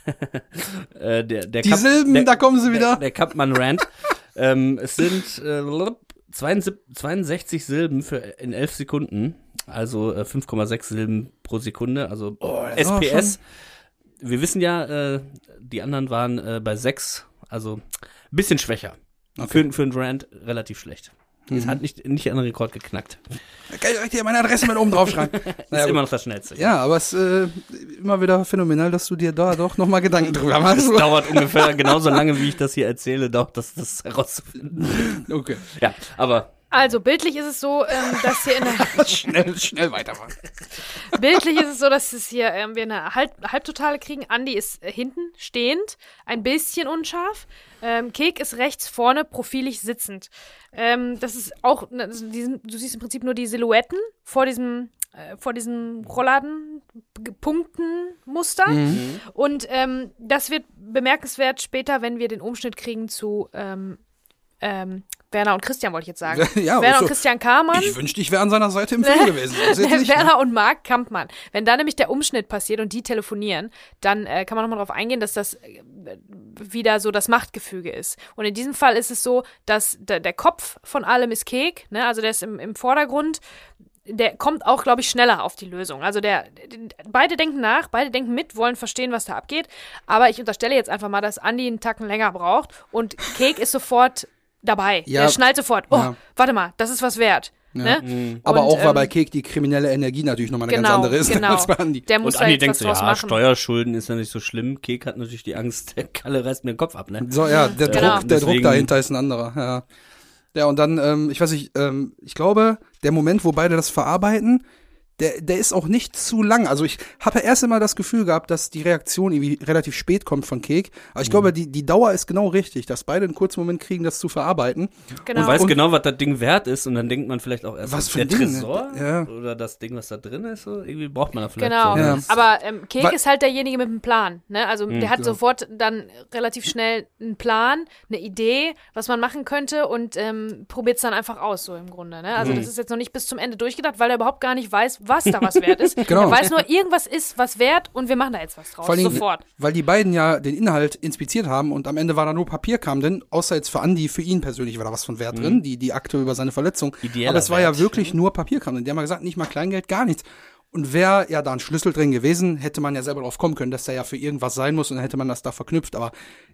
äh, der, der Die Kap- Silben, der, da kommen sie wieder. Der, der Kampmann Rand. ähm, es sind äh, 72, 62 Silben für in 11 Sekunden. Also äh, 5,6 Silben pro Sekunde. Also Oh, SPS. Wir wissen ja, äh, die anderen waren äh, bei 6. Also ein bisschen schwächer. Okay. Für, für einen Rand relativ schlecht. Es hat nicht, nicht an den Rekord geknackt. Da kann ich direkt hier meine Adresse mit oben draufschreiben. Ist Naja, immer noch das Schnellste. ja, aber es ist äh, immer wieder phänomenal, dass du dir da doch nochmal Gedanken drüber machst. Das dauert ungefähr genauso lange, wie ich das hier erzähle, dauert das, das herauszufinden. Okay. Ja, aber Also bildlich ist es so, ähm, dass hier in der schnell, schnell weitermachen. Bildlich ist es so, dass es hier ähm, wir eine Halb Halbtotale kriegen. Andi ist äh, hinten stehend, ein bisschen unscharf. Ähm, Kek ist rechts vorne, profilig sitzend. Ähm, das ist auch, ne, sind diesen, du siehst im Prinzip nur die Silhouetten vor diesem, äh, vor diesem Rollladen-Punktenmuster. Und ähm, das wird bemerkenswert später, wenn wir den Umschnitt kriegen zu ähm, ähm, Werner und Christian, wollte ich jetzt sagen. Ja, Werner so- und Christian Kamann. Ich wünschte, ich wäre an seiner Seite im Film gewesen. Ne? Werner und Marc Kampmann. Wenn da nämlich der Umschnitt passiert und die telefonieren, dann äh, kann man nochmal darauf eingehen, dass das äh, wieder so das Machtgefüge ist. Und in diesem Fall ist es so, dass der, Kopf von allem ist Kek, ne? also der ist im, im Vordergrund. Der kommt auch, glaube ich, schneller auf die Lösung. Also der, beide denken nach, beide denken mit, wollen verstehen, was da abgeht. Aber ich unterstelle jetzt einfach mal, dass Andi einen Tacken länger braucht und Kek ist sofort dabei. Ja. Der schnallt sofort. Oh, Ja. warte mal, das ist was wert. Ne? Aber Und, auch, weil ähm, bei Kek die kriminelle Energie natürlich nochmal eine genau, ganz andere ist genau. als bei Andi. Der muss und Andi jetzt denkt so, ja, machen. Steuerschulden ist ja nicht so schlimm. Kek hat natürlich die Angst, der Kalle reißt mir den Kopf ab, ne? So, ja, der Genau. Druck, der Druck dahinter ist ein anderer, ja. Ja, und dann, ähm, ich weiß nicht, ähm, ich glaube, der Moment, wo beide das verarbeiten, der, der ist auch nicht zu lang. Also ich habe ja erst immer das Gefühl gehabt, dass die Reaktion irgendwie relativ spät kommt von Kek. Aber ich glaube, die, die Dauer ist genau richtig, dass beide einen kurzen Moment kriegen, das zu verarbeiten. Genau. Und weiß Und- genau, was das Ding wert ist und dann denkt man vielleicht auch erst, Was für der ein Ding? Tresor Ja. oder das Ding, was da drin ist, so, irgendwie braucht man da vielleicht Genau, so. Ja. aber ähm, Kek Weil- ist halt derjenige mit dem Plan. Ne? Also der hat genau. sofort dann relativ schnell einen Plan, eine Idee, was man machen könnte und ähm, probiert es dann einfach aus, so im Grunde. Ne? Also Mhm. das ist jetzt noch nicht bis zum Ende durchgedacht, weil er überhaupt gar nicht weiß, was da was wert ist. Genau. Er weiß nur, irgendwas ist was wert und wir machen da jetzt was draus. Vor Dingen, Sofort. weil die beiden ja den Inhalt inspiziert haben und am Ende war da nur Papierkram drin, außer jetzt für Andi, für ihn persönlich war da was von Wert drin, die, die Akte über seine Verletzung. Ideeller Aber es war Wert. ja wirklich nur Papierkram drin. Die haben ja gesagt, nicht mal Kleingeld, gar nichts. Und wäre ja da ein Schlüssel drin gewesen, hätte man ja selber drauf kommen können, dass der ja für irgendwas sein muss und dann hätte man das da verknüpft. Aber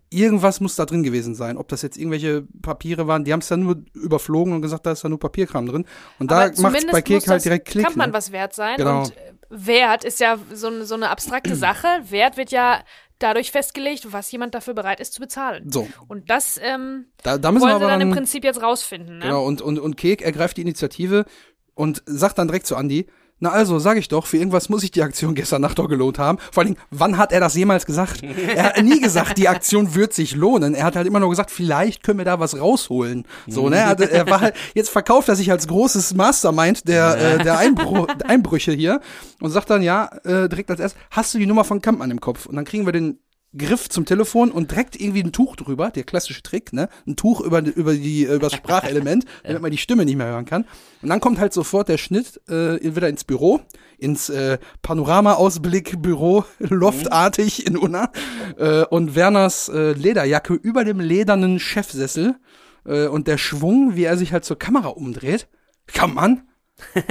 irgendwas muss da drin gewesen sein. Ob das jetzt irgendwelche Papiere waren, die haben es ja nur überflogen und gesagt, da ist da nur Papierkram drin. Und Aber da macht bei Kek halt direkt Klick. Kann man ne? was wert sein Genau. und äh, Wert ist ja so, eine- so eine abstrakte Sache. Wert wird ja dadurch festgelegt, was jemand dafür bereit ist zu bezahlen. So, Und das ähm, da, da müssen wir wollen aber sie dann im Prinzip jetzt rausfinden. Ne? Genau, und, und, und Kek ergreift die Initiative und sagt dann direkt zu Andy, na also, sag ich doch, für irgendwas muss ich die Aktion gestern Nacht doch gelohnt haben. Vor allen Dingen, wann hat er das jemals gesagt? er hat nie gesagt, die Aktion wird sich lohnen. Er hat halt immer nur gesagt, vielleicht können wir da was rausholen. So, ne? Er, hatte- er war halt, jetzt verkauft er sich als großes Mastermind der, äh, der Einbru Einbrüche hier und sagt dann, ja, äh, direkt als erst, hast du die Nummer von Kampmann im Kopf? Und dann kriegen wir den Griff zum Telefon und direkt irgendwie ein Tuch drüber, der klassische Trick, ne? Ein Tuch über, über, die, über das Sprachelement, damit man die Stimme nicht mehr hören kann. Und dann kommt halt sofort der Schnitt äh, wieder ins Büro, ins äh, Panorama-Ausblick-Büro, loftartig in Unna. Äh, und Werners äh, Lederjacke über dem ledernen Chefsessel äh, und der Schwung, wie er sich halt zur Kamera umdreht. Kann man?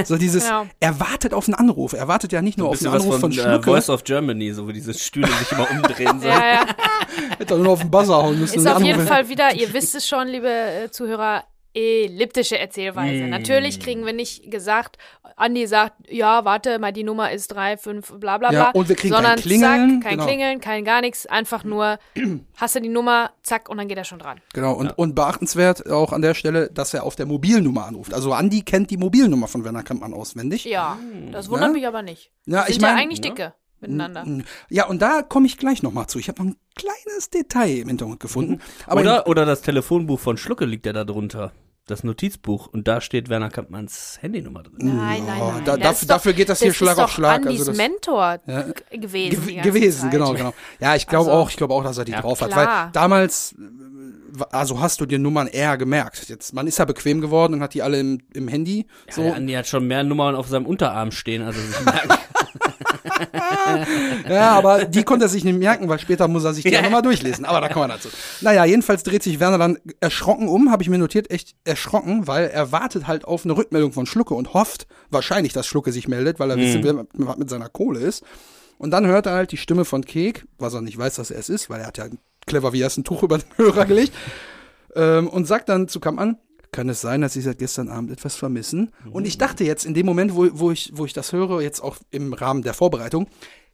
So dieses, Genau. er wartet auf einen Anruf. Er wartet ja nicht nur auf einen Anruf von, von, äh, Schlucke. Voice of Germany, so wo diese Stühle sich immer umdrehen. So. Ja, ja. Hätte er nur auf den Buzzer hauen müssen. Ist auf jeden anrufen. Fall wieder, ihr wisst es schon, liebe äh, Zuhörer, elliptische Erzählweise. Mm. Natürlich kriegen wir nicht gesagt, Andi sagt, ja, warte mal, die Nummer ist drei, fünf, bla bla bla. Ja, und wir kriegen sondern kein Klingeln, Zack, kein genau. Klingeln, kein gar nichts, einfach nur, hast du die Nummer, zack, und dann geht er schon dran. Genau, und, und beachtenswert auch an der Stelle, dass er auf der Mobilnummer anruft. Also Andi kennt die Mobilnummer von Werner Kampmann auswendig. Ja, das wundert Ja? mich aber nicht. Ja, Sind ich ja mein- eigentlich dicke miteinander. Ja, und da komme ich gleich nochmal zu. Ich habe noch ein kleines Detail im Hintergrund gefunden. Aber Oder, oder das Telefonbuch von Schlucke liegt ja da drunter. Das Notizbuch. Und da steht Werner Kampmanns Handynummer drin. Nein, nein, Oh, nein. da- Das dafür- doch- dafür geht das hier ist Schlag auf Schlag, Andis also das- Mentor Ja. gewesen. die Ge ganze gewesen, Zeit. genau, genau. Ja, ich glaube Also- auch, ich glaube auch, dass er die Ja, drauf hat, klar. weil damals, also hast du dir Nummern eher gemerkt. Jetzt, man ist ja bequem geworden und hat die alle im, im Handy. So. So, Der Andi hat schon mehr Nummern auf seinem Unterarm stehen, als sich merkt. Ja, aber die konnte er sich nicht merken, weil später muss er sich die ja. nochmal durchlesen. Aber da kommen wir dazu. Naja, jedenfalls dreht sich Werner dann erschrocken um, habe ich mir notiert, echt erschrocken, weil er wartet halt auf eine Rückmeldung von Schlucke und hofft wahrscheinlich, dass Schlucke sich meldet, weil er wissen will, was mit seiner Kohle ist. Und dann hört er halt die Stimme von Kek, was er nicht weiß, dass er es ist, weil er hat ja clever wie er ist ein Tuch über den Hörer gelegt. Ähm, und sagt dann zu Kampmann, kann es sein, dass Sie seit gestern Abend etwas vermissen? Und ich dachte jetzt in dem Moment, wo, wo, ich, wo ich das höre, jetzt auch im Rahmen der Vorbereitung,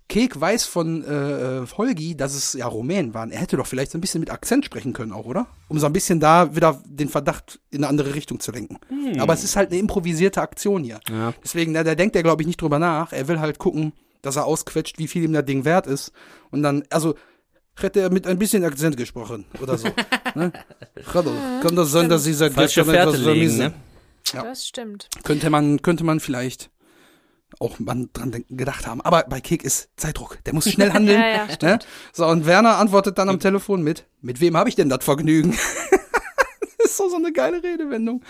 Kek weiß von äh, Holgi, dass es ja Rumänen waren. Er hätte doch vielleicht so ein bisschen mit Akzent sprechen können auch, oder? Um so ein bisschen da wieder den Verdacht in eine andere Richtung zu lenken. Aber es ist halt eine improvisierte Aktion hier. Ja. Deswegen, na, da denkt er, glaube ich, nicht drüber nach. Er will halt gucken, dass er ausquetscht, wie viel ihm das Ding wert ist. Und dann, also, hätte er mit ein bisschen Akzent gesprochen oder so. ne? Kann das sein, dass Sie seit Falsche gestern Fährte etwas legen, vermissen? ne? Ja. Das stimmt. Könnte man, könnte man vielleicht auch mal dran denken, gedacht haben. Aber bei Kick ist Zeitdruck. Der muss schnell handeln. Ja, ja, ne? So, und Werner antwortet dann am Telefon mit, mit wem habe ich denn das Vergnügen? Das ist so, so eine geile Redewendung.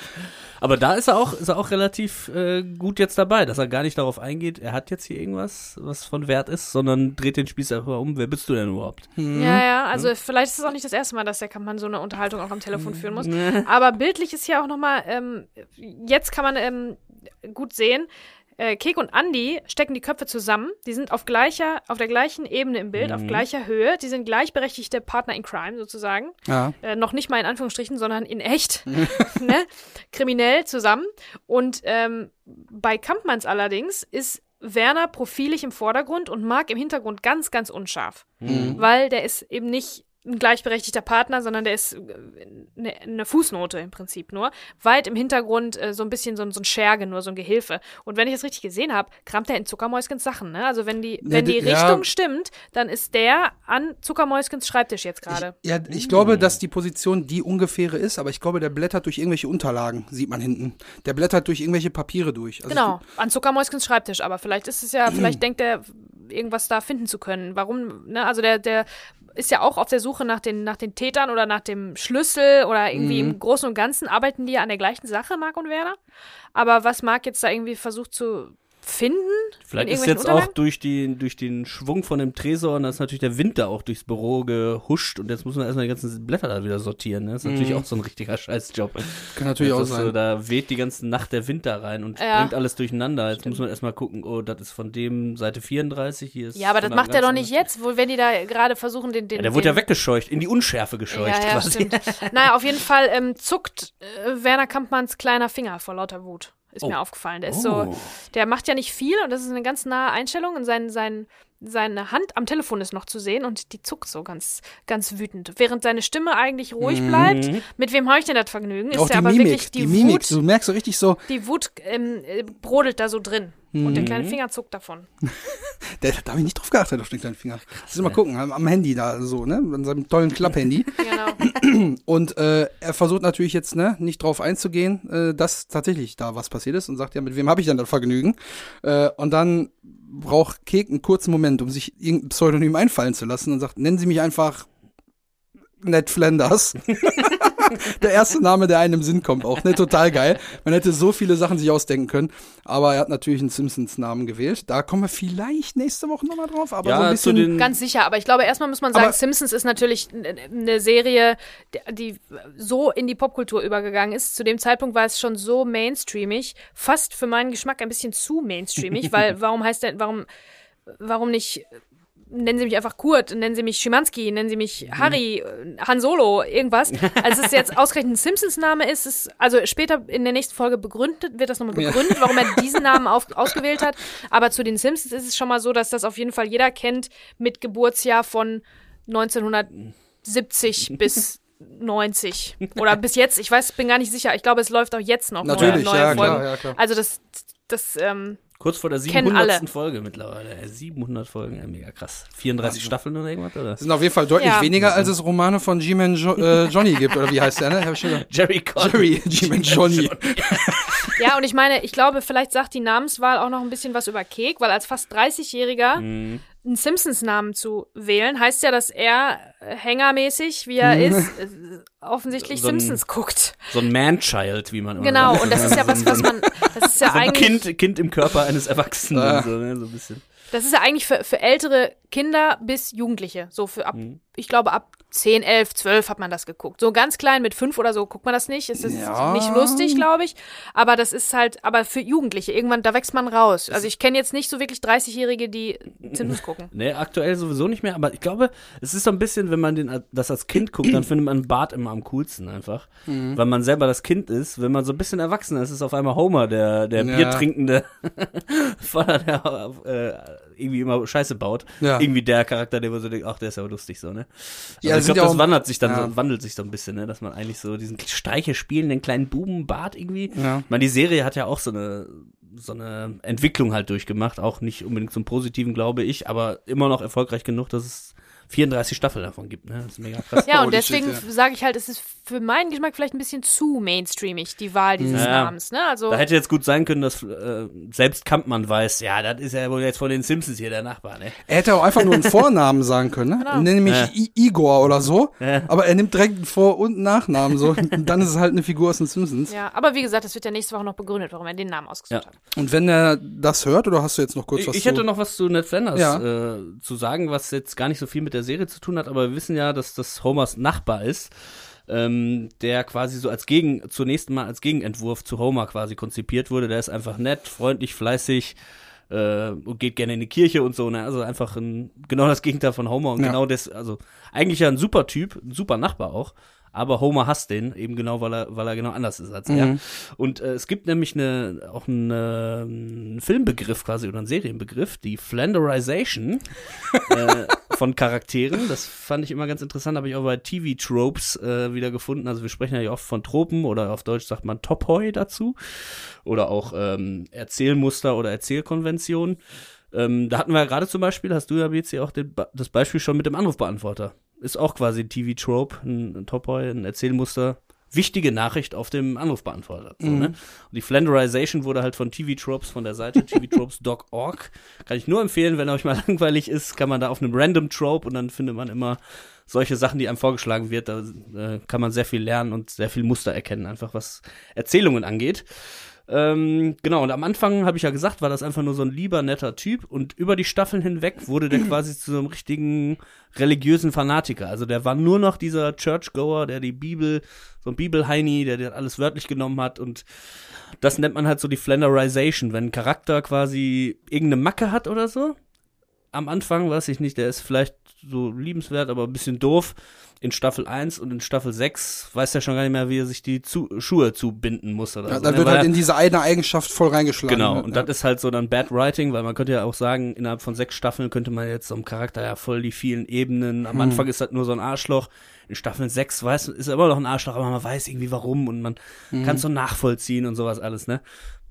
Aber da ist er auch, ist er auch relativ äh, gut jetzt dabei, dass er gar nicht darauf eingeht, er hat jetzt hier irgendwas, was von Wert ist, sondern dreht den Spieß einfach um. Wer bist du denn überhaupt? Mhm. Ja, ja, also vielleicht ist es auch nicht das erste Mal, dass der Kampmann so eine Unterhaltung auch am Telefon führen muss. Aber bildlich ist ja auch nochmal, ähm, jetzt kann man ähm, gut sehen, äh, Kek und Andy stecken die Köpfe zusammen. Die sind auf gleicher, auf der gleichen Ebene im Bild, auf gleicher Höhe. Die sind gleichberechtigte Partner in Crime sozusagen. Ja. Äh, noch nicht mal in Anführungsstrichen, sondern in echt. ne? Kriminell zusammen. Und ähm, bei Kampmanns allerdings ist Werner profilig im Vordergrund und Mark im Hintergrund ganz, ganz unscharf. Weil der ist eben nicht ein gleichberechtigter Partner, sondern der ist äh, eine, eine Fußnote im Prinzip nur. Weit im Hintergrund äh, so ein bisschen so, ein- so ein Scherge, nur so ein Gehilfe. Und wenn ich das richtig gesehen habe, kramt er in Zuckermäuskens Sachen. Ne? Also wenn die, wenn die ja. Richtung stimmt, dann ist der an Zuckermäuskens Schreibtisch jetzt gerade. Ja, ich glaube, dass die Position die ungefähre ist, aber ich glaube, der blättert durch irgendwelche Unterlagen, sieht man hinten. Der blättert durch irgendwelche Papiere durch. Also Genau, an Zuckermäuskens Schreibtisch. Aber vielleicht ist es ja, vielleicht denkt er, irgendwas da finden zu können. Warum, ne? Also der, der ist ja auch auf der Suche nach den, nach den Tätern oder nach dem Schlüssel oder irgendwie Mhm. im Großen und Ganzen arbeiten die ja an der gleichen Sache, Marc und Werner. Aber was Marc jetzt da irgendwie versucht zu finden? Vielleicht in ist jetzt auch Unterlagen? durch, die, durch den Schwung von dem Tresor und da ist natürlich der Wind da auch durchs Büro gehuscht und jetzt muss man erstmal die ganzen Blätter da wieder sortieren. Ne? Das ist natürlich auch so ein richtiger Scheißjob. kann natürlich Das auch ist So, sein. da weht die ganze Nacht der Wind da rein und Ja. bringt alles durcheinander. Jetzt muss man erstmal gucken, oh, das ist von dem Seite 34, hier ist. Ja, aber das macht er doch nicht jetzt, wo, wenn die da gerade versuchen, den, den Ja, der wurde ja weggescheucht, in die Unschärfe gescheucht Ja, ja, quasi. stimmt. naja, auf jeden Fall ähm, zuckt äh, Werner Kampmanns kleiner Finger vor lauter Wut. Ist Oh. mir aufgefallen. Der ist Oh. so, der macht ja nicht viel und das ist eine ganz nahe Einstellung und sein, sein, seine Hand am Telefon ist noch zu sehen und die zuckt so ganz, ganz wütend. Während seine Stimme eigentlich ruhig bleibt. Mit wem habe ich denn das Vergnügen? Ist Mhm. auch der die aber Mimik, wirklich die, die Mimik. Wut, Du merkst so richtig so, die Wut ähm, äh, brodelt da so drin. Und Mhm. der kleine Finger zuckt davon. der, da habe ich nicht drauf geachtet auf den kleinen Finger. Krass, mal gucken, am, am Handy da so, ne, an seinem tollen Klapphandy. Genau. Und äh, er versucht natürlich jetzt ne, nicht drauf einzugehen, äh, dass tatsächlich da was passiert ist und sagt ja, mit wem habe ich denn das Vergnügen? Äh, und dann braucht Kek einen kurzen Moment, um sich irgendein Pseudonym einfallen zu lassen und sagt, nennen Sie mich einfach Ned Flanders. der erste Name, der einem im Sinn kommt, auch ne, total geil. Man hätte so viele Sachen sich ausdenken können, aber er hat natürlich einen Simpsons-Namen gewählt. Da kommen wir vielleicht nächste Woche nochmal drauf, aber Ja, so ein bisschen. den- Ganz sicher, aber ich glaube, erstmal muss man sagen, Aber- Simpsons ist natürlich eine Serie, die- die so in die Popkultur übergegangen ist. Zu dem Zeitpunkt war es schon so mainstreamig, fast für meinen Geschmack ein bisschen zu mainstreamig, weil warum heißt der, warum, warum nicht nennen Sie mich einfach Kurt, nennen Sie mich Schimanski, nennen Sie mich Harry, äh, Han Solo, irgendwas. Als es jetzt ausgerechnet ein Simpsons-Name ist, ist, also später in der nächsten Folge begründet, wird das nochmal Ja. begründet, warum er diesen Namen auf, ausgewählt hat. Aber zu den Simpsons ist es schon mal so, dass das auf jeden Fall jeder kennt mit Geburtsjahr von 1970 bis 90 oder bis jetzt. Ich weiß, bin gar nicht sicher. Ich glaube, es läuft auch jetzt noch Natürlich, neue, neue ja, Folgen. klar, ja, klar. Also das, das, ähm, Kurz vor der Kennen 700. alle. Folge mittlerweile. Ey, 700 Folgen, ja, mega krass. 34 Staffeln oder irgendwas, oder? Das sind auf jeden Fall deutlich Ja. weniger, als es Romane von G-Man jo äh, Johnny gibt, oder wie heißt der, ne? Hab ich schon. Jerry Conn. Jerry, G-Man Johnny. Ja, und ich meine, ich glaube, vielleicht sagt die Namenswahl auch noch ein bisschen was über Kek, weil als fast 30-Jähriger Mhm. Einen Simpsons-Namen zu wählen, heißt ja, dass er äh, hängermäßig, wie er ist, äh, offensichtlich So ein- Simpsons guckt. So ein Man-Child, wie man immer Genau, sagt. und das ist ja was, was man, das ist ja So ein eigentlich, kind, kind im Körper eines Erwachsenen, Ah. so, ne, so ein bisschen. das ist ja eigentlich für, für ältere Kinder bis Jugendliche, so für ab, Mhm. ich glaube ab 10, 11, 12 hat man das geguckt. So ganz klein mit 5 oder so guckt man das nicht. Es ist Ja. nicht lustig, glaube ich. Aber das ist halt, aber für Jugendliche, irgendwann, da wächst man raus. Also ich kenne jetzt nicht so wirklich 30-Jährige, die Simpsons gucken. Ne, aktuell sowieso nicht mehr, aber ich glaube, es ist so ein bisschen, wenn man den, das als Kind guckt, dann findet man Bart immer am coolsten einfach. Mhm. Weil man selber das Kind ist. Wenn man so ein bisschen erwachsen ist, ist auf einmal Homer, der, der Ja. Biertrinkende Vater, der äh, irgendwie immer Scheiße baut. Ja. Irgendwie der Charakter, der man so denkt, ach, der ist aber lustig so, ne? Ja, Also das ich glaube, das wandelt sich dann ja. so, wandelt sich so ein bisschen, ne? Dass man eigentlich so diesen Streiche spielen, den kleinen Buben Bart irgendwie. Ja. Ich meine, die Serie hat ja auch so eine so eine Entwicklung halt durchgemacht, auch nicht unbedingt zum Positiven, glaube ich, aber immer noch erfolgreich genug, dass es 34 Staffeln davon gibt, ne? Das ist mega krass. Ja, und deswegen shit, sage ich halt, es ist für meinen Geschmack vielleicht ein bisschen zu mainstreamig, die Wahl dieses Ja. Namens. Ne? Also, Da hätte jetzt gut sein können, dass äh, selbst Kampmann weiß, ja, das ist ja wohl jetzt von den Simpsons hier der Nachbar, ne? Er hätte auch einfach nur einen Vornamen sagen können, ne? Genau. Nenne mich Ja. I Igor oder so. Ja. Aber er nimmt direkt einen Vor- und einen Nachnamen so. Und dann ist es halt eine Figur aus den Simpsons. ja, aber wie gesagt, das wird ja nächste Woche noch begründet, warum er den Namen ausgesucht Ja. hat. Und wenn er das hört, oder hast du jetzt noch kurz Ich, was ich zu? hätte noch was zu Ned Flanders Ja. äh, zu sagen, was jetzt gar nicht so viel mit der Serie zu tun hat, aber wir wissen ja, dass das Homers Nachbar ist, ähm, der quasi so als Gegen, zunächst mal als Gegenentwurf zu Homer quasi konzipiert wurde. Der ist einfach nett, freundlich, fleißig äh, und geht gerne in die Kirche und so. Ne? Also einfach ein, genau das Gegenteil von Homer und Ja. genau das, also eigentlich ja ein super Typ, ein super Nachbar auch. Aber Homer hasst den, eben genau, weil er, weil er genau anders ist als er. Mhm. Und äh, es gibt nämlich eine, auch einen, äh, einen Filmbegriff quasi oder einen Serienbegriff, die Flanderization äh, von Charakteren. Das fand ich immer ganz interessant, habe ich auch bei TV-Tropes äh, wieder gefunden. Also wir sprechen ja oft von Tropen oder auf Deutsch sagt man Topoi dazu. Oder auch ähm, Erzählmuster oder Erzählkonventionen. Ähm, da hatten wir ja gerade zum Beispiel, hast du ja hier auch den, das Beispiel schon mit dem Anrufbeantworter. Ist auch quasi ein TV-Trope, ein, ein Topoi, ein Erzählmuster. Wichtige Nachricht auf dem Anrufbeantworter. So, ne? Und die Flanderization wurde halt von TV-Tropes von der Seite tvtropes.org. Kann ich nur empfehlen, wenn euch mal langweilig ist, kann man da auf einem Random Trope und dann findet man immer solche Sachen, die einem vorgeschlagen wird. Da äh, kann man sehr viel lernen und sehr viel Muster erkennen, einfach was Erzählungen angeht. Ähm, genau, und am Anfang habe ich ja gesagt, war das einfach nur so ein lieber, netter Typ und über die Staffeln hinweg wurde der quasi zu so einem richtigen religiösen Fanatiker. Also der war nur noch dieser Churchgoer, der die Bibel, so ein Bibelheini, der, der alles wörtlich genommen hat und das nennt man halt so die Flanderization, wenn ein Charakter quasi irgendeine Macke hat oder so. Am Anfang, weiß ich nicht, der ist vielleicht so liebenswert, aber ein bisschen doof. In Staffel 1 und in Staffel 6 weiß er schon gar nicht mehr, wie er sich die zu Schuhe zubinden muss oder Ja, so. da ne? wird Weil halt in diese eine Eigenschaft voll reingeschlagen. Genau, ne? und ja. das ist halt so dann Bad Writing, weil man könnte ja auch sagen, innerhalb von sechs Staffeln könnte man jetzt so einem Charakter ja voll die vielen Ebenen. Hm. Am Anfang ist das nur so ein Arschloch. In Staffeln sechs weiß, ist er immer noch ein Arschloch, aber man weiß irgendwie warum und man Hm. kann es so nachvollziehen und sowas alles, ne?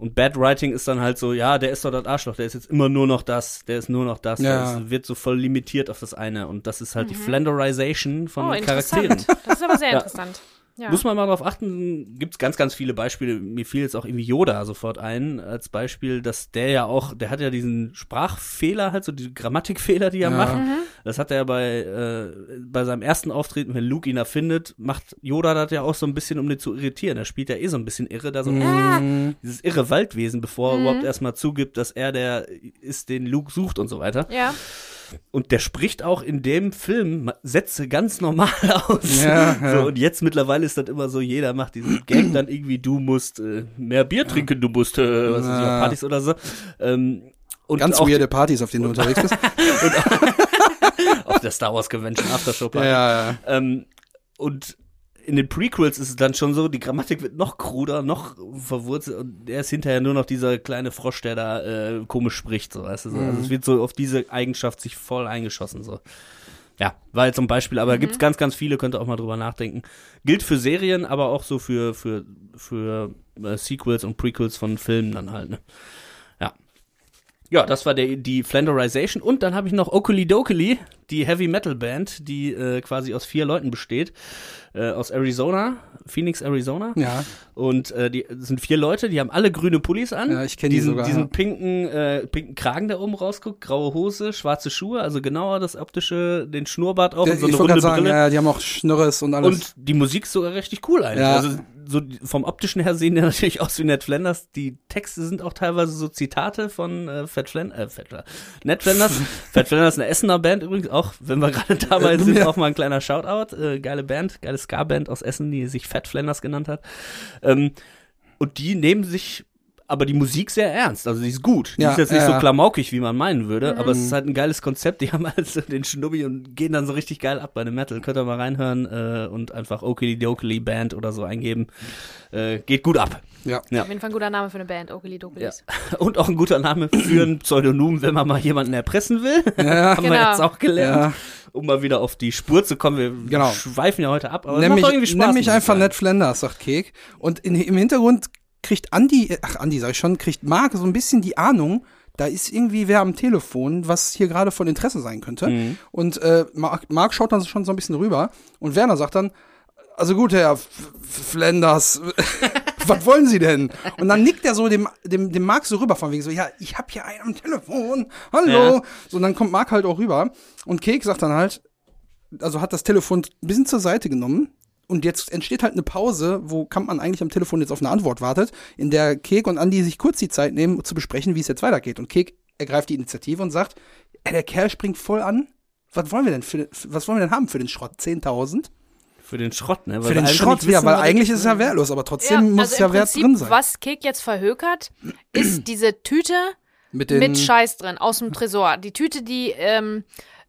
Und Bad Writing ist dann halt so, ja, der ist doch das Arschloch, der ist jetzt immer nur noch das, der ist nur noch das, Ja. der ist, wird so voll limitiert auf das eine und das ist halt die Flanderization von Oh, Charakteren. Das ist aber sehr Ja. interessant. Ja. Muss man mal drauf achten, gibt's ganz, ganz viele Beispiele. Mir fiel jetzt auch irgendwie Yoda sofort ein, als Beispiel, dass der ja auch, der hat ja diesen Sprachfehler, halt so die Grammatikfehler, die er Ja. macht. Das hat er bei, äh, bei seinem ersten Auftreten, wenn Luke ihn erfindet, macht Yoda das ja auch so ein bisschen, um den zu irritieren. Er spielt ja eh so ein bisschen irre, da so Mhm. dieses irre Waldwesen, bevor er überhaupt erstmal zugibt, dass er der ist, den Luke sucht und so weiter. ja. Und der spricht auch in dem Film Sätze ganz normal aus. Ja, ja. So, und jetzt mittlerweile ist das immer so, jeder macht diesen Gag dann irgendwie, du musst äh, mehr Bier trinken, du musst, äh, was Ja. Partys oder so. Ähm, und Ganz auch weirde Partys, auf denen du unterwegs bist. auf der Star Wars Convention Aftershow Party. ja, ja. Ähm, und in den Prequels ist es dann schon so, die Grammatik wird noch kruder, noch verwurzelt und er ist hinterher nur noch dieser kleine Frosch, der da äh, komisch spricht, so weißt du. So. Also es wird so auf diese Eigenschaft sich voll eingeschossen, so. Ja, war jetzt zum Beispiel, aber gibt's ganz, ganz viele, könnt ihr auch mal drüber nachdenken. Gilt für Serien, aber auch so für, für, für äh, Sequels und Prequels von Filmen dann halt, ne? Ja. Ja, das war der, die Flanderization. Und dann habe ich noch Okuli Dokuli, die Heavy Metal Band, die äh, quasi aus vier Leuten besteht. Äh, aus Arizona, Phoenix, Arizona. Ja, Und äh, die sind vier Leute, die haben alle grüne Pullis an. Ja, ich kenn die diesen, sogar, Diesen ja. pinken, äh, pinken Kragen, der oben rausguckt, graue Hose, schwarze Schuhe, also genauer das optische, den Schnurrbart auch Ja, und so eine runde sagen, Brille. ja, die haben auch Schnürres und alles. Und die Musik ist sogar richtig cool eigentlich. Ja. Also so vom optischen her sehen die natürlich aus wie Ned Flanders. Die Texte sind auch teilweise so Zitate von äh, Fat Flanders, äh, Fat. Ned Flanders. Fat Flanders ist eine Essener Band übrigens, auch wenn wir gerade dabei sind, Ja. auch mal ein kleiner Shoutout. Äh, geile Band, geile Ska-Band aus Essen, die sich Fat Flanders genannt hat. Ähm, und die nehmen sich aber die Musik sehr ernst. Also die ist gut. Die Ja, ist jetzt nicht ja, so ja. klamaukig, wie man meinen würde, aber es ist halt ein geiles Konzept. Die haben halt so den Schnubbi und gehen dann so richtig geil ab bei dem Metal. Könnt ihr mal reinhören äh, und einfach Okili Dokili Band oder so eingeben. Äh, geht gut ab. ja. Ja. Auf jeden Fall ein guter Name für eine Band, Okeli Dokulis. Und auch ein guter Name für ein Pseudonym, wenn man mal jemanden erpressen will. Ja. Haben wir Genau. jetzt auch gelernt. Ja. Um mal wieder auf die Spur zu kommen. Wir Genau. schweifen ja heute ab, aber Nenn macht mich, doch irgendwie Spaß. nenn mich einfach. Ned Flanders, sagt Kek. Und in, im Hintergrund kriegt Andi, ach Andi sag ich schon, kriegt Marc so ein bisschen die Ahnung, da ist irgendwie wer am Telefon, was hier gerade von Interesse sein könnte. Mhm. Und äh, Marc, Marc schaut dann schon so ein bisschen rüber und Werner sagt dann, also gut, Herr F F Flanders, was wollen Sie denn? Und dann nickt er so dem, dem, dem Marc so rüber, von wegen so, ja, ich hab hier einen am Telefon, hallo. Ja. So, und dann kommt Marc halt auch rüber und Kek sagt dann halt, also hat das Telefon ein bisschen zur Seite genommen. Und jetzt entsteht halt eine Pause, wo Kampmann eigentlich am Telefon jetzt auf eine Antwort wartet, in der Kek und Andi sich kurz die Zeit nehmen, zu besprechen, wie es jetzt weitergeht. Und Kek ergreift die Initiative und sagt, ey, der Kerl springt voll an. Was wollen wir denn für, was wollen wir denn haben für den Schrott? 10.000? Für den Schrott, ne? Weil Für den Schrott, wissen, ja, weil eigentlich ist es ja wertlos, aber trotzdem muss also ja im Wert drin sein. was Kek jetzt verhökert, ist diese Tüte Mit mit Scheiß drin aus dem Tresor. Die Tüte, die ähm,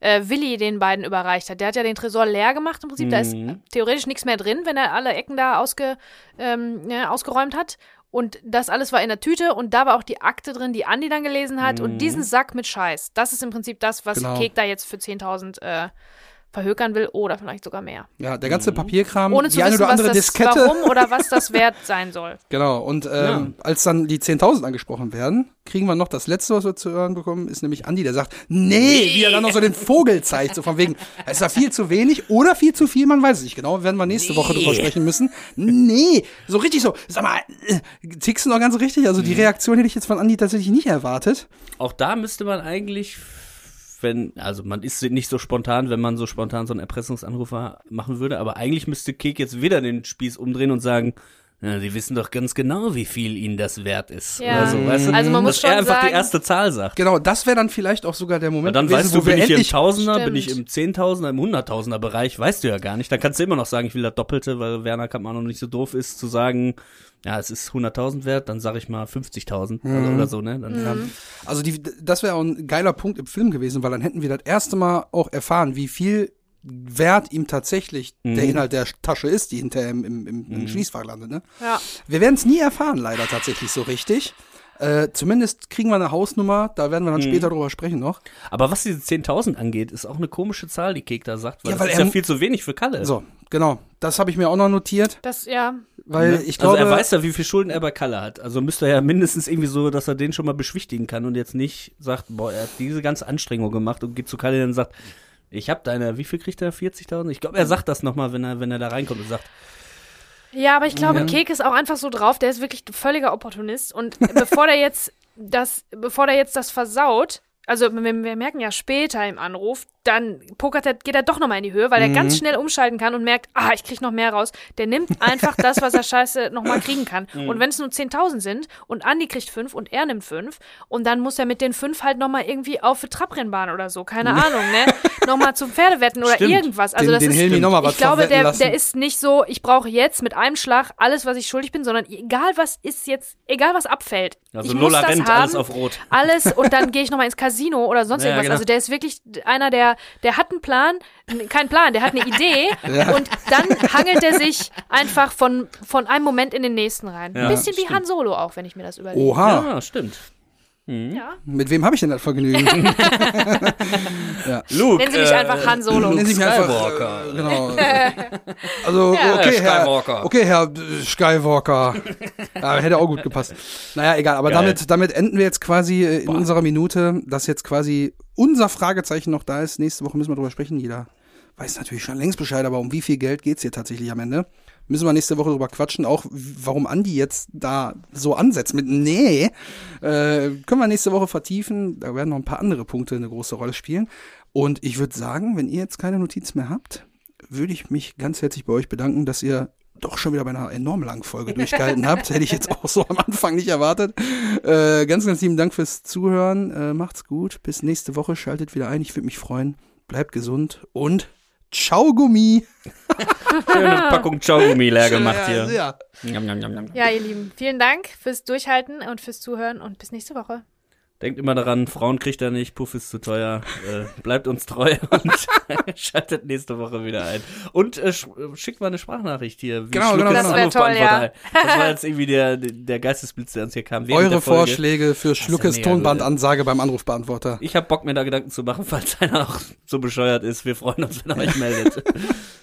äh, Willi den beiden überreicht hat. Der hat ja den Tresor leer gemacht im Prinzip. Da ist Mhm. theoretisch nichts mehr drin, wenn er alle Ecken da ausge, ähm, ja, ausgeräumt hat. Und das alles war in der Tüte und da war auch die Akte drin, die Andi dann gelesen hat. Und diesen Sack mit Scheiß, das ist im Prinzip das, was Genau. Kek da jetzt für 10.000 äh, verhökern will oder vielleicht sogar mehr. Ja, der ganze Papierkram, Ohne zu die eine wissen, oder andere was das, Diskette. warum oder was das wert sein soll. Genau, und ähm, als dann die 10.000 angesprochen werden, kriegen wir noch das Letzte, was wir zu hören bekommen, ist nämlich Andi, der sagt, nee, wie er dann noch so den Vogel zeigt, so von wegen, es war viel zu wenig oder viel zu viel, man weiß es nicht genau, werden wir nächste Woche drüber sprechen müssen. Nee, so richtig so, sag mal, äh, tickst du noch ganz richtig? Also Mhm. die Reaktion hätte ich jetzt von Andi tatsächlich nicht erwartet. Auch da müsste man eigentlich, wenn, also man ist nicht so spontan, wenn man so spontan so einen Erpressungsanruf ma- machen würde, aber eigentlich müsste Kek jetzt wieder den Spieß umdrehen und sagen, ja, die wissen doch ganz genau, wie viel ihnen das wert ist. Ja. Oder so, weißt du? Also man muss Dass er schon einfach sagen- die erste Zahl sagt. Genau, das wäre dann vielleicht auch sogar der Moment dann gewesen, weißt wo du, wir bin ich im Tausender, bin ich im Zehntausender, im Hunderttausender Bereich, weißt du ja gar nicht. Dann kannst du immer noch sagen, ich will das Doppelte, weil Werner Kampmann noch nicht so doof ist, zu sagen, ja, es ist 100.000 wert, dann sage ich mal 50.000 also, oder so, ne? Dann, ja. Also die, das wäre auch ein geiler Punkt im Film gewesen, weil dann hätten wir das erste Mal auch erfahren, wie viel Wert ihm tatsächlich Mhm. der Inhalt der Tasche ist, die hinterher im, im, im, im Schließfach landet. Ne? Ja. Wir werden es nie erfahren, leider tatsächlich so richtig. Äh, zumindest kriegen wir eine Hausnummer, da werden wir Mhm. dann später drüber sprechen noch. Aber was diese 10.000 angeht, ist auch eine komische Zahl, die Kek da sagt, weil, Ja, das weil ist er- ja viel zu wenig für Kalle. So, genau. Das habe ich mir auch noch notiert, Das, ja. weil Ne? ich glaube, also er weiß ja, wie viel Schulden er bei Kalle hat. Also müsste er ja mindestens irgendwie so, dass er den schon mal beschwichtigen kann und jetzt nicht sagt, boah, er hat diese ganze Anstrengung gemacht und geht zu Kalle und sagt, ich habe deine, wie viel kriegt er? 40.000? Ich glaube, er sagt das nochmal, wenn er, wenn er da reinkommt und sagt, Ja, aber ich glaube, Ja. Kek ist auch einfach so drauf, der ist wirklich ein völliger Opportunist. Und bevor der jetzt das, bevor der jetzt das versaut, also wir, wir merken ja später im Anruf, dann pokert er, geht er doch nochmal in die Höhe, weil er ganz schnell umschalten kann und merkt, ah, ich krieg noch mehr raus. Der nimmt einfach das, was er scheiße nochmal kriegen kann. Und wenn es nur 10.000 sind und Andi kriegt 5 und er nimmt 5 und dann muss er mit den 5 halt nochmal irgendwie auf Trabrennbahn oder so, keine Ahnung, ne? nochmal zum Pferdewetten oder Stimmt. irgendwas. Also den, das den ist Hilmi was ich glaube, der, lassen. der ist nicht so, ich brauche jetzt mit einem Schlag alles, was ich schuldig bin, sondern egal was ist jetzt, egal was abfällt. Also ich muss Lola das rennt haben, alles auf Rot. Alles und dann gehe ich nochmal ins Casino oder sonst Ja, irgendwas. genau. Also der ist wirklich einer, der, der hat einen Plan, n- kein Plan, der hat eine Idee und dann hangelt er sich einfach von, von einem Moment in den nächsten rein. Ja, Ein bisschen wie stimmt. Han Solo auch, wenn ich mir das überlege. Oha, Ja, stimmt. Ja. mit wem habe ich denn das Vergnügen? Luke, Nennen Sie mich einfach Han Solo. Nennen Sie mich einfach, Skywalker. äh, genau. Also, Ja. okay, Herr, Skywalker. okay, Herr äh, Skywalker. Ja, hätte auch gut gepasst. Naja, egal, aber Geil. damit, damit enden wir jetzt quasi äh, in unserer Minute, dass jetzt quasi unser Fragezeichen noch da ist. Nächste Woche müssen wir drüber sprechen. Jeder weiß natürlich schon längst Bescheid, aber um wie viel Geld geht's hier tatsächlich am Ende? Müssen wir nächste Woche drüber quatschen, auch warum Andi jetzt da so ansetzt mit Nee. Äh, können wir nächste Woche vertiefen. Da werden noch ein paar andere Punkte eine große Rolle spielen. Und ich würde sagen, wenn ihr jetzt keine Notiz mehr habt, würde ich mich ganz herzlich bei euch bedanken, dass ihr doch schon wieder bei einer enorm langen Folge durchgehalten habt. Hätte ich jetzt auch so am Anfang nicht erwartet. Äh, ganz, ganz lieben Dank fürs Zuhören. Äh, macht's gut. Bis nächste Woche. Schaltet wieder ein. Ich würde mich freuen. Bleibt gesund und ciao Gummi. Schöne Packung Chaugummi leer gemacht ja, hier. Ja. Njam. Ja, ihr Lieben, vielen Dank fürs Durchhalten und fürs Zuhören und bis nächste Woche. Denkt immer daran, Frauen kriegt er nicht, Puff ist zu teuer. Äh, bleibt uns treu und schaltet nächste Woche wieder ein. Und äh, sch schickt mal eine Sprachnachricht hier. Wie Genau, genau, ist genau. Das wär toll, ja. Anrufbeantworter. Das war jetzt irgendwie der, der Geistesblitz, der uns hier kam. Eure. Vorschläge für Schluckes Tonbandansage beim Anrufbeantworter. Ich habe Bock, mir da Gedanken zu machen, falls einer auch so bescheuert ist. Wir freuen uns, wenn er euch meldet.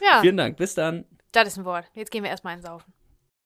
Ja, Vielen Dank. Bis dann. das ist ein Wort. Jetzt gehen wir erstmal einsaufen.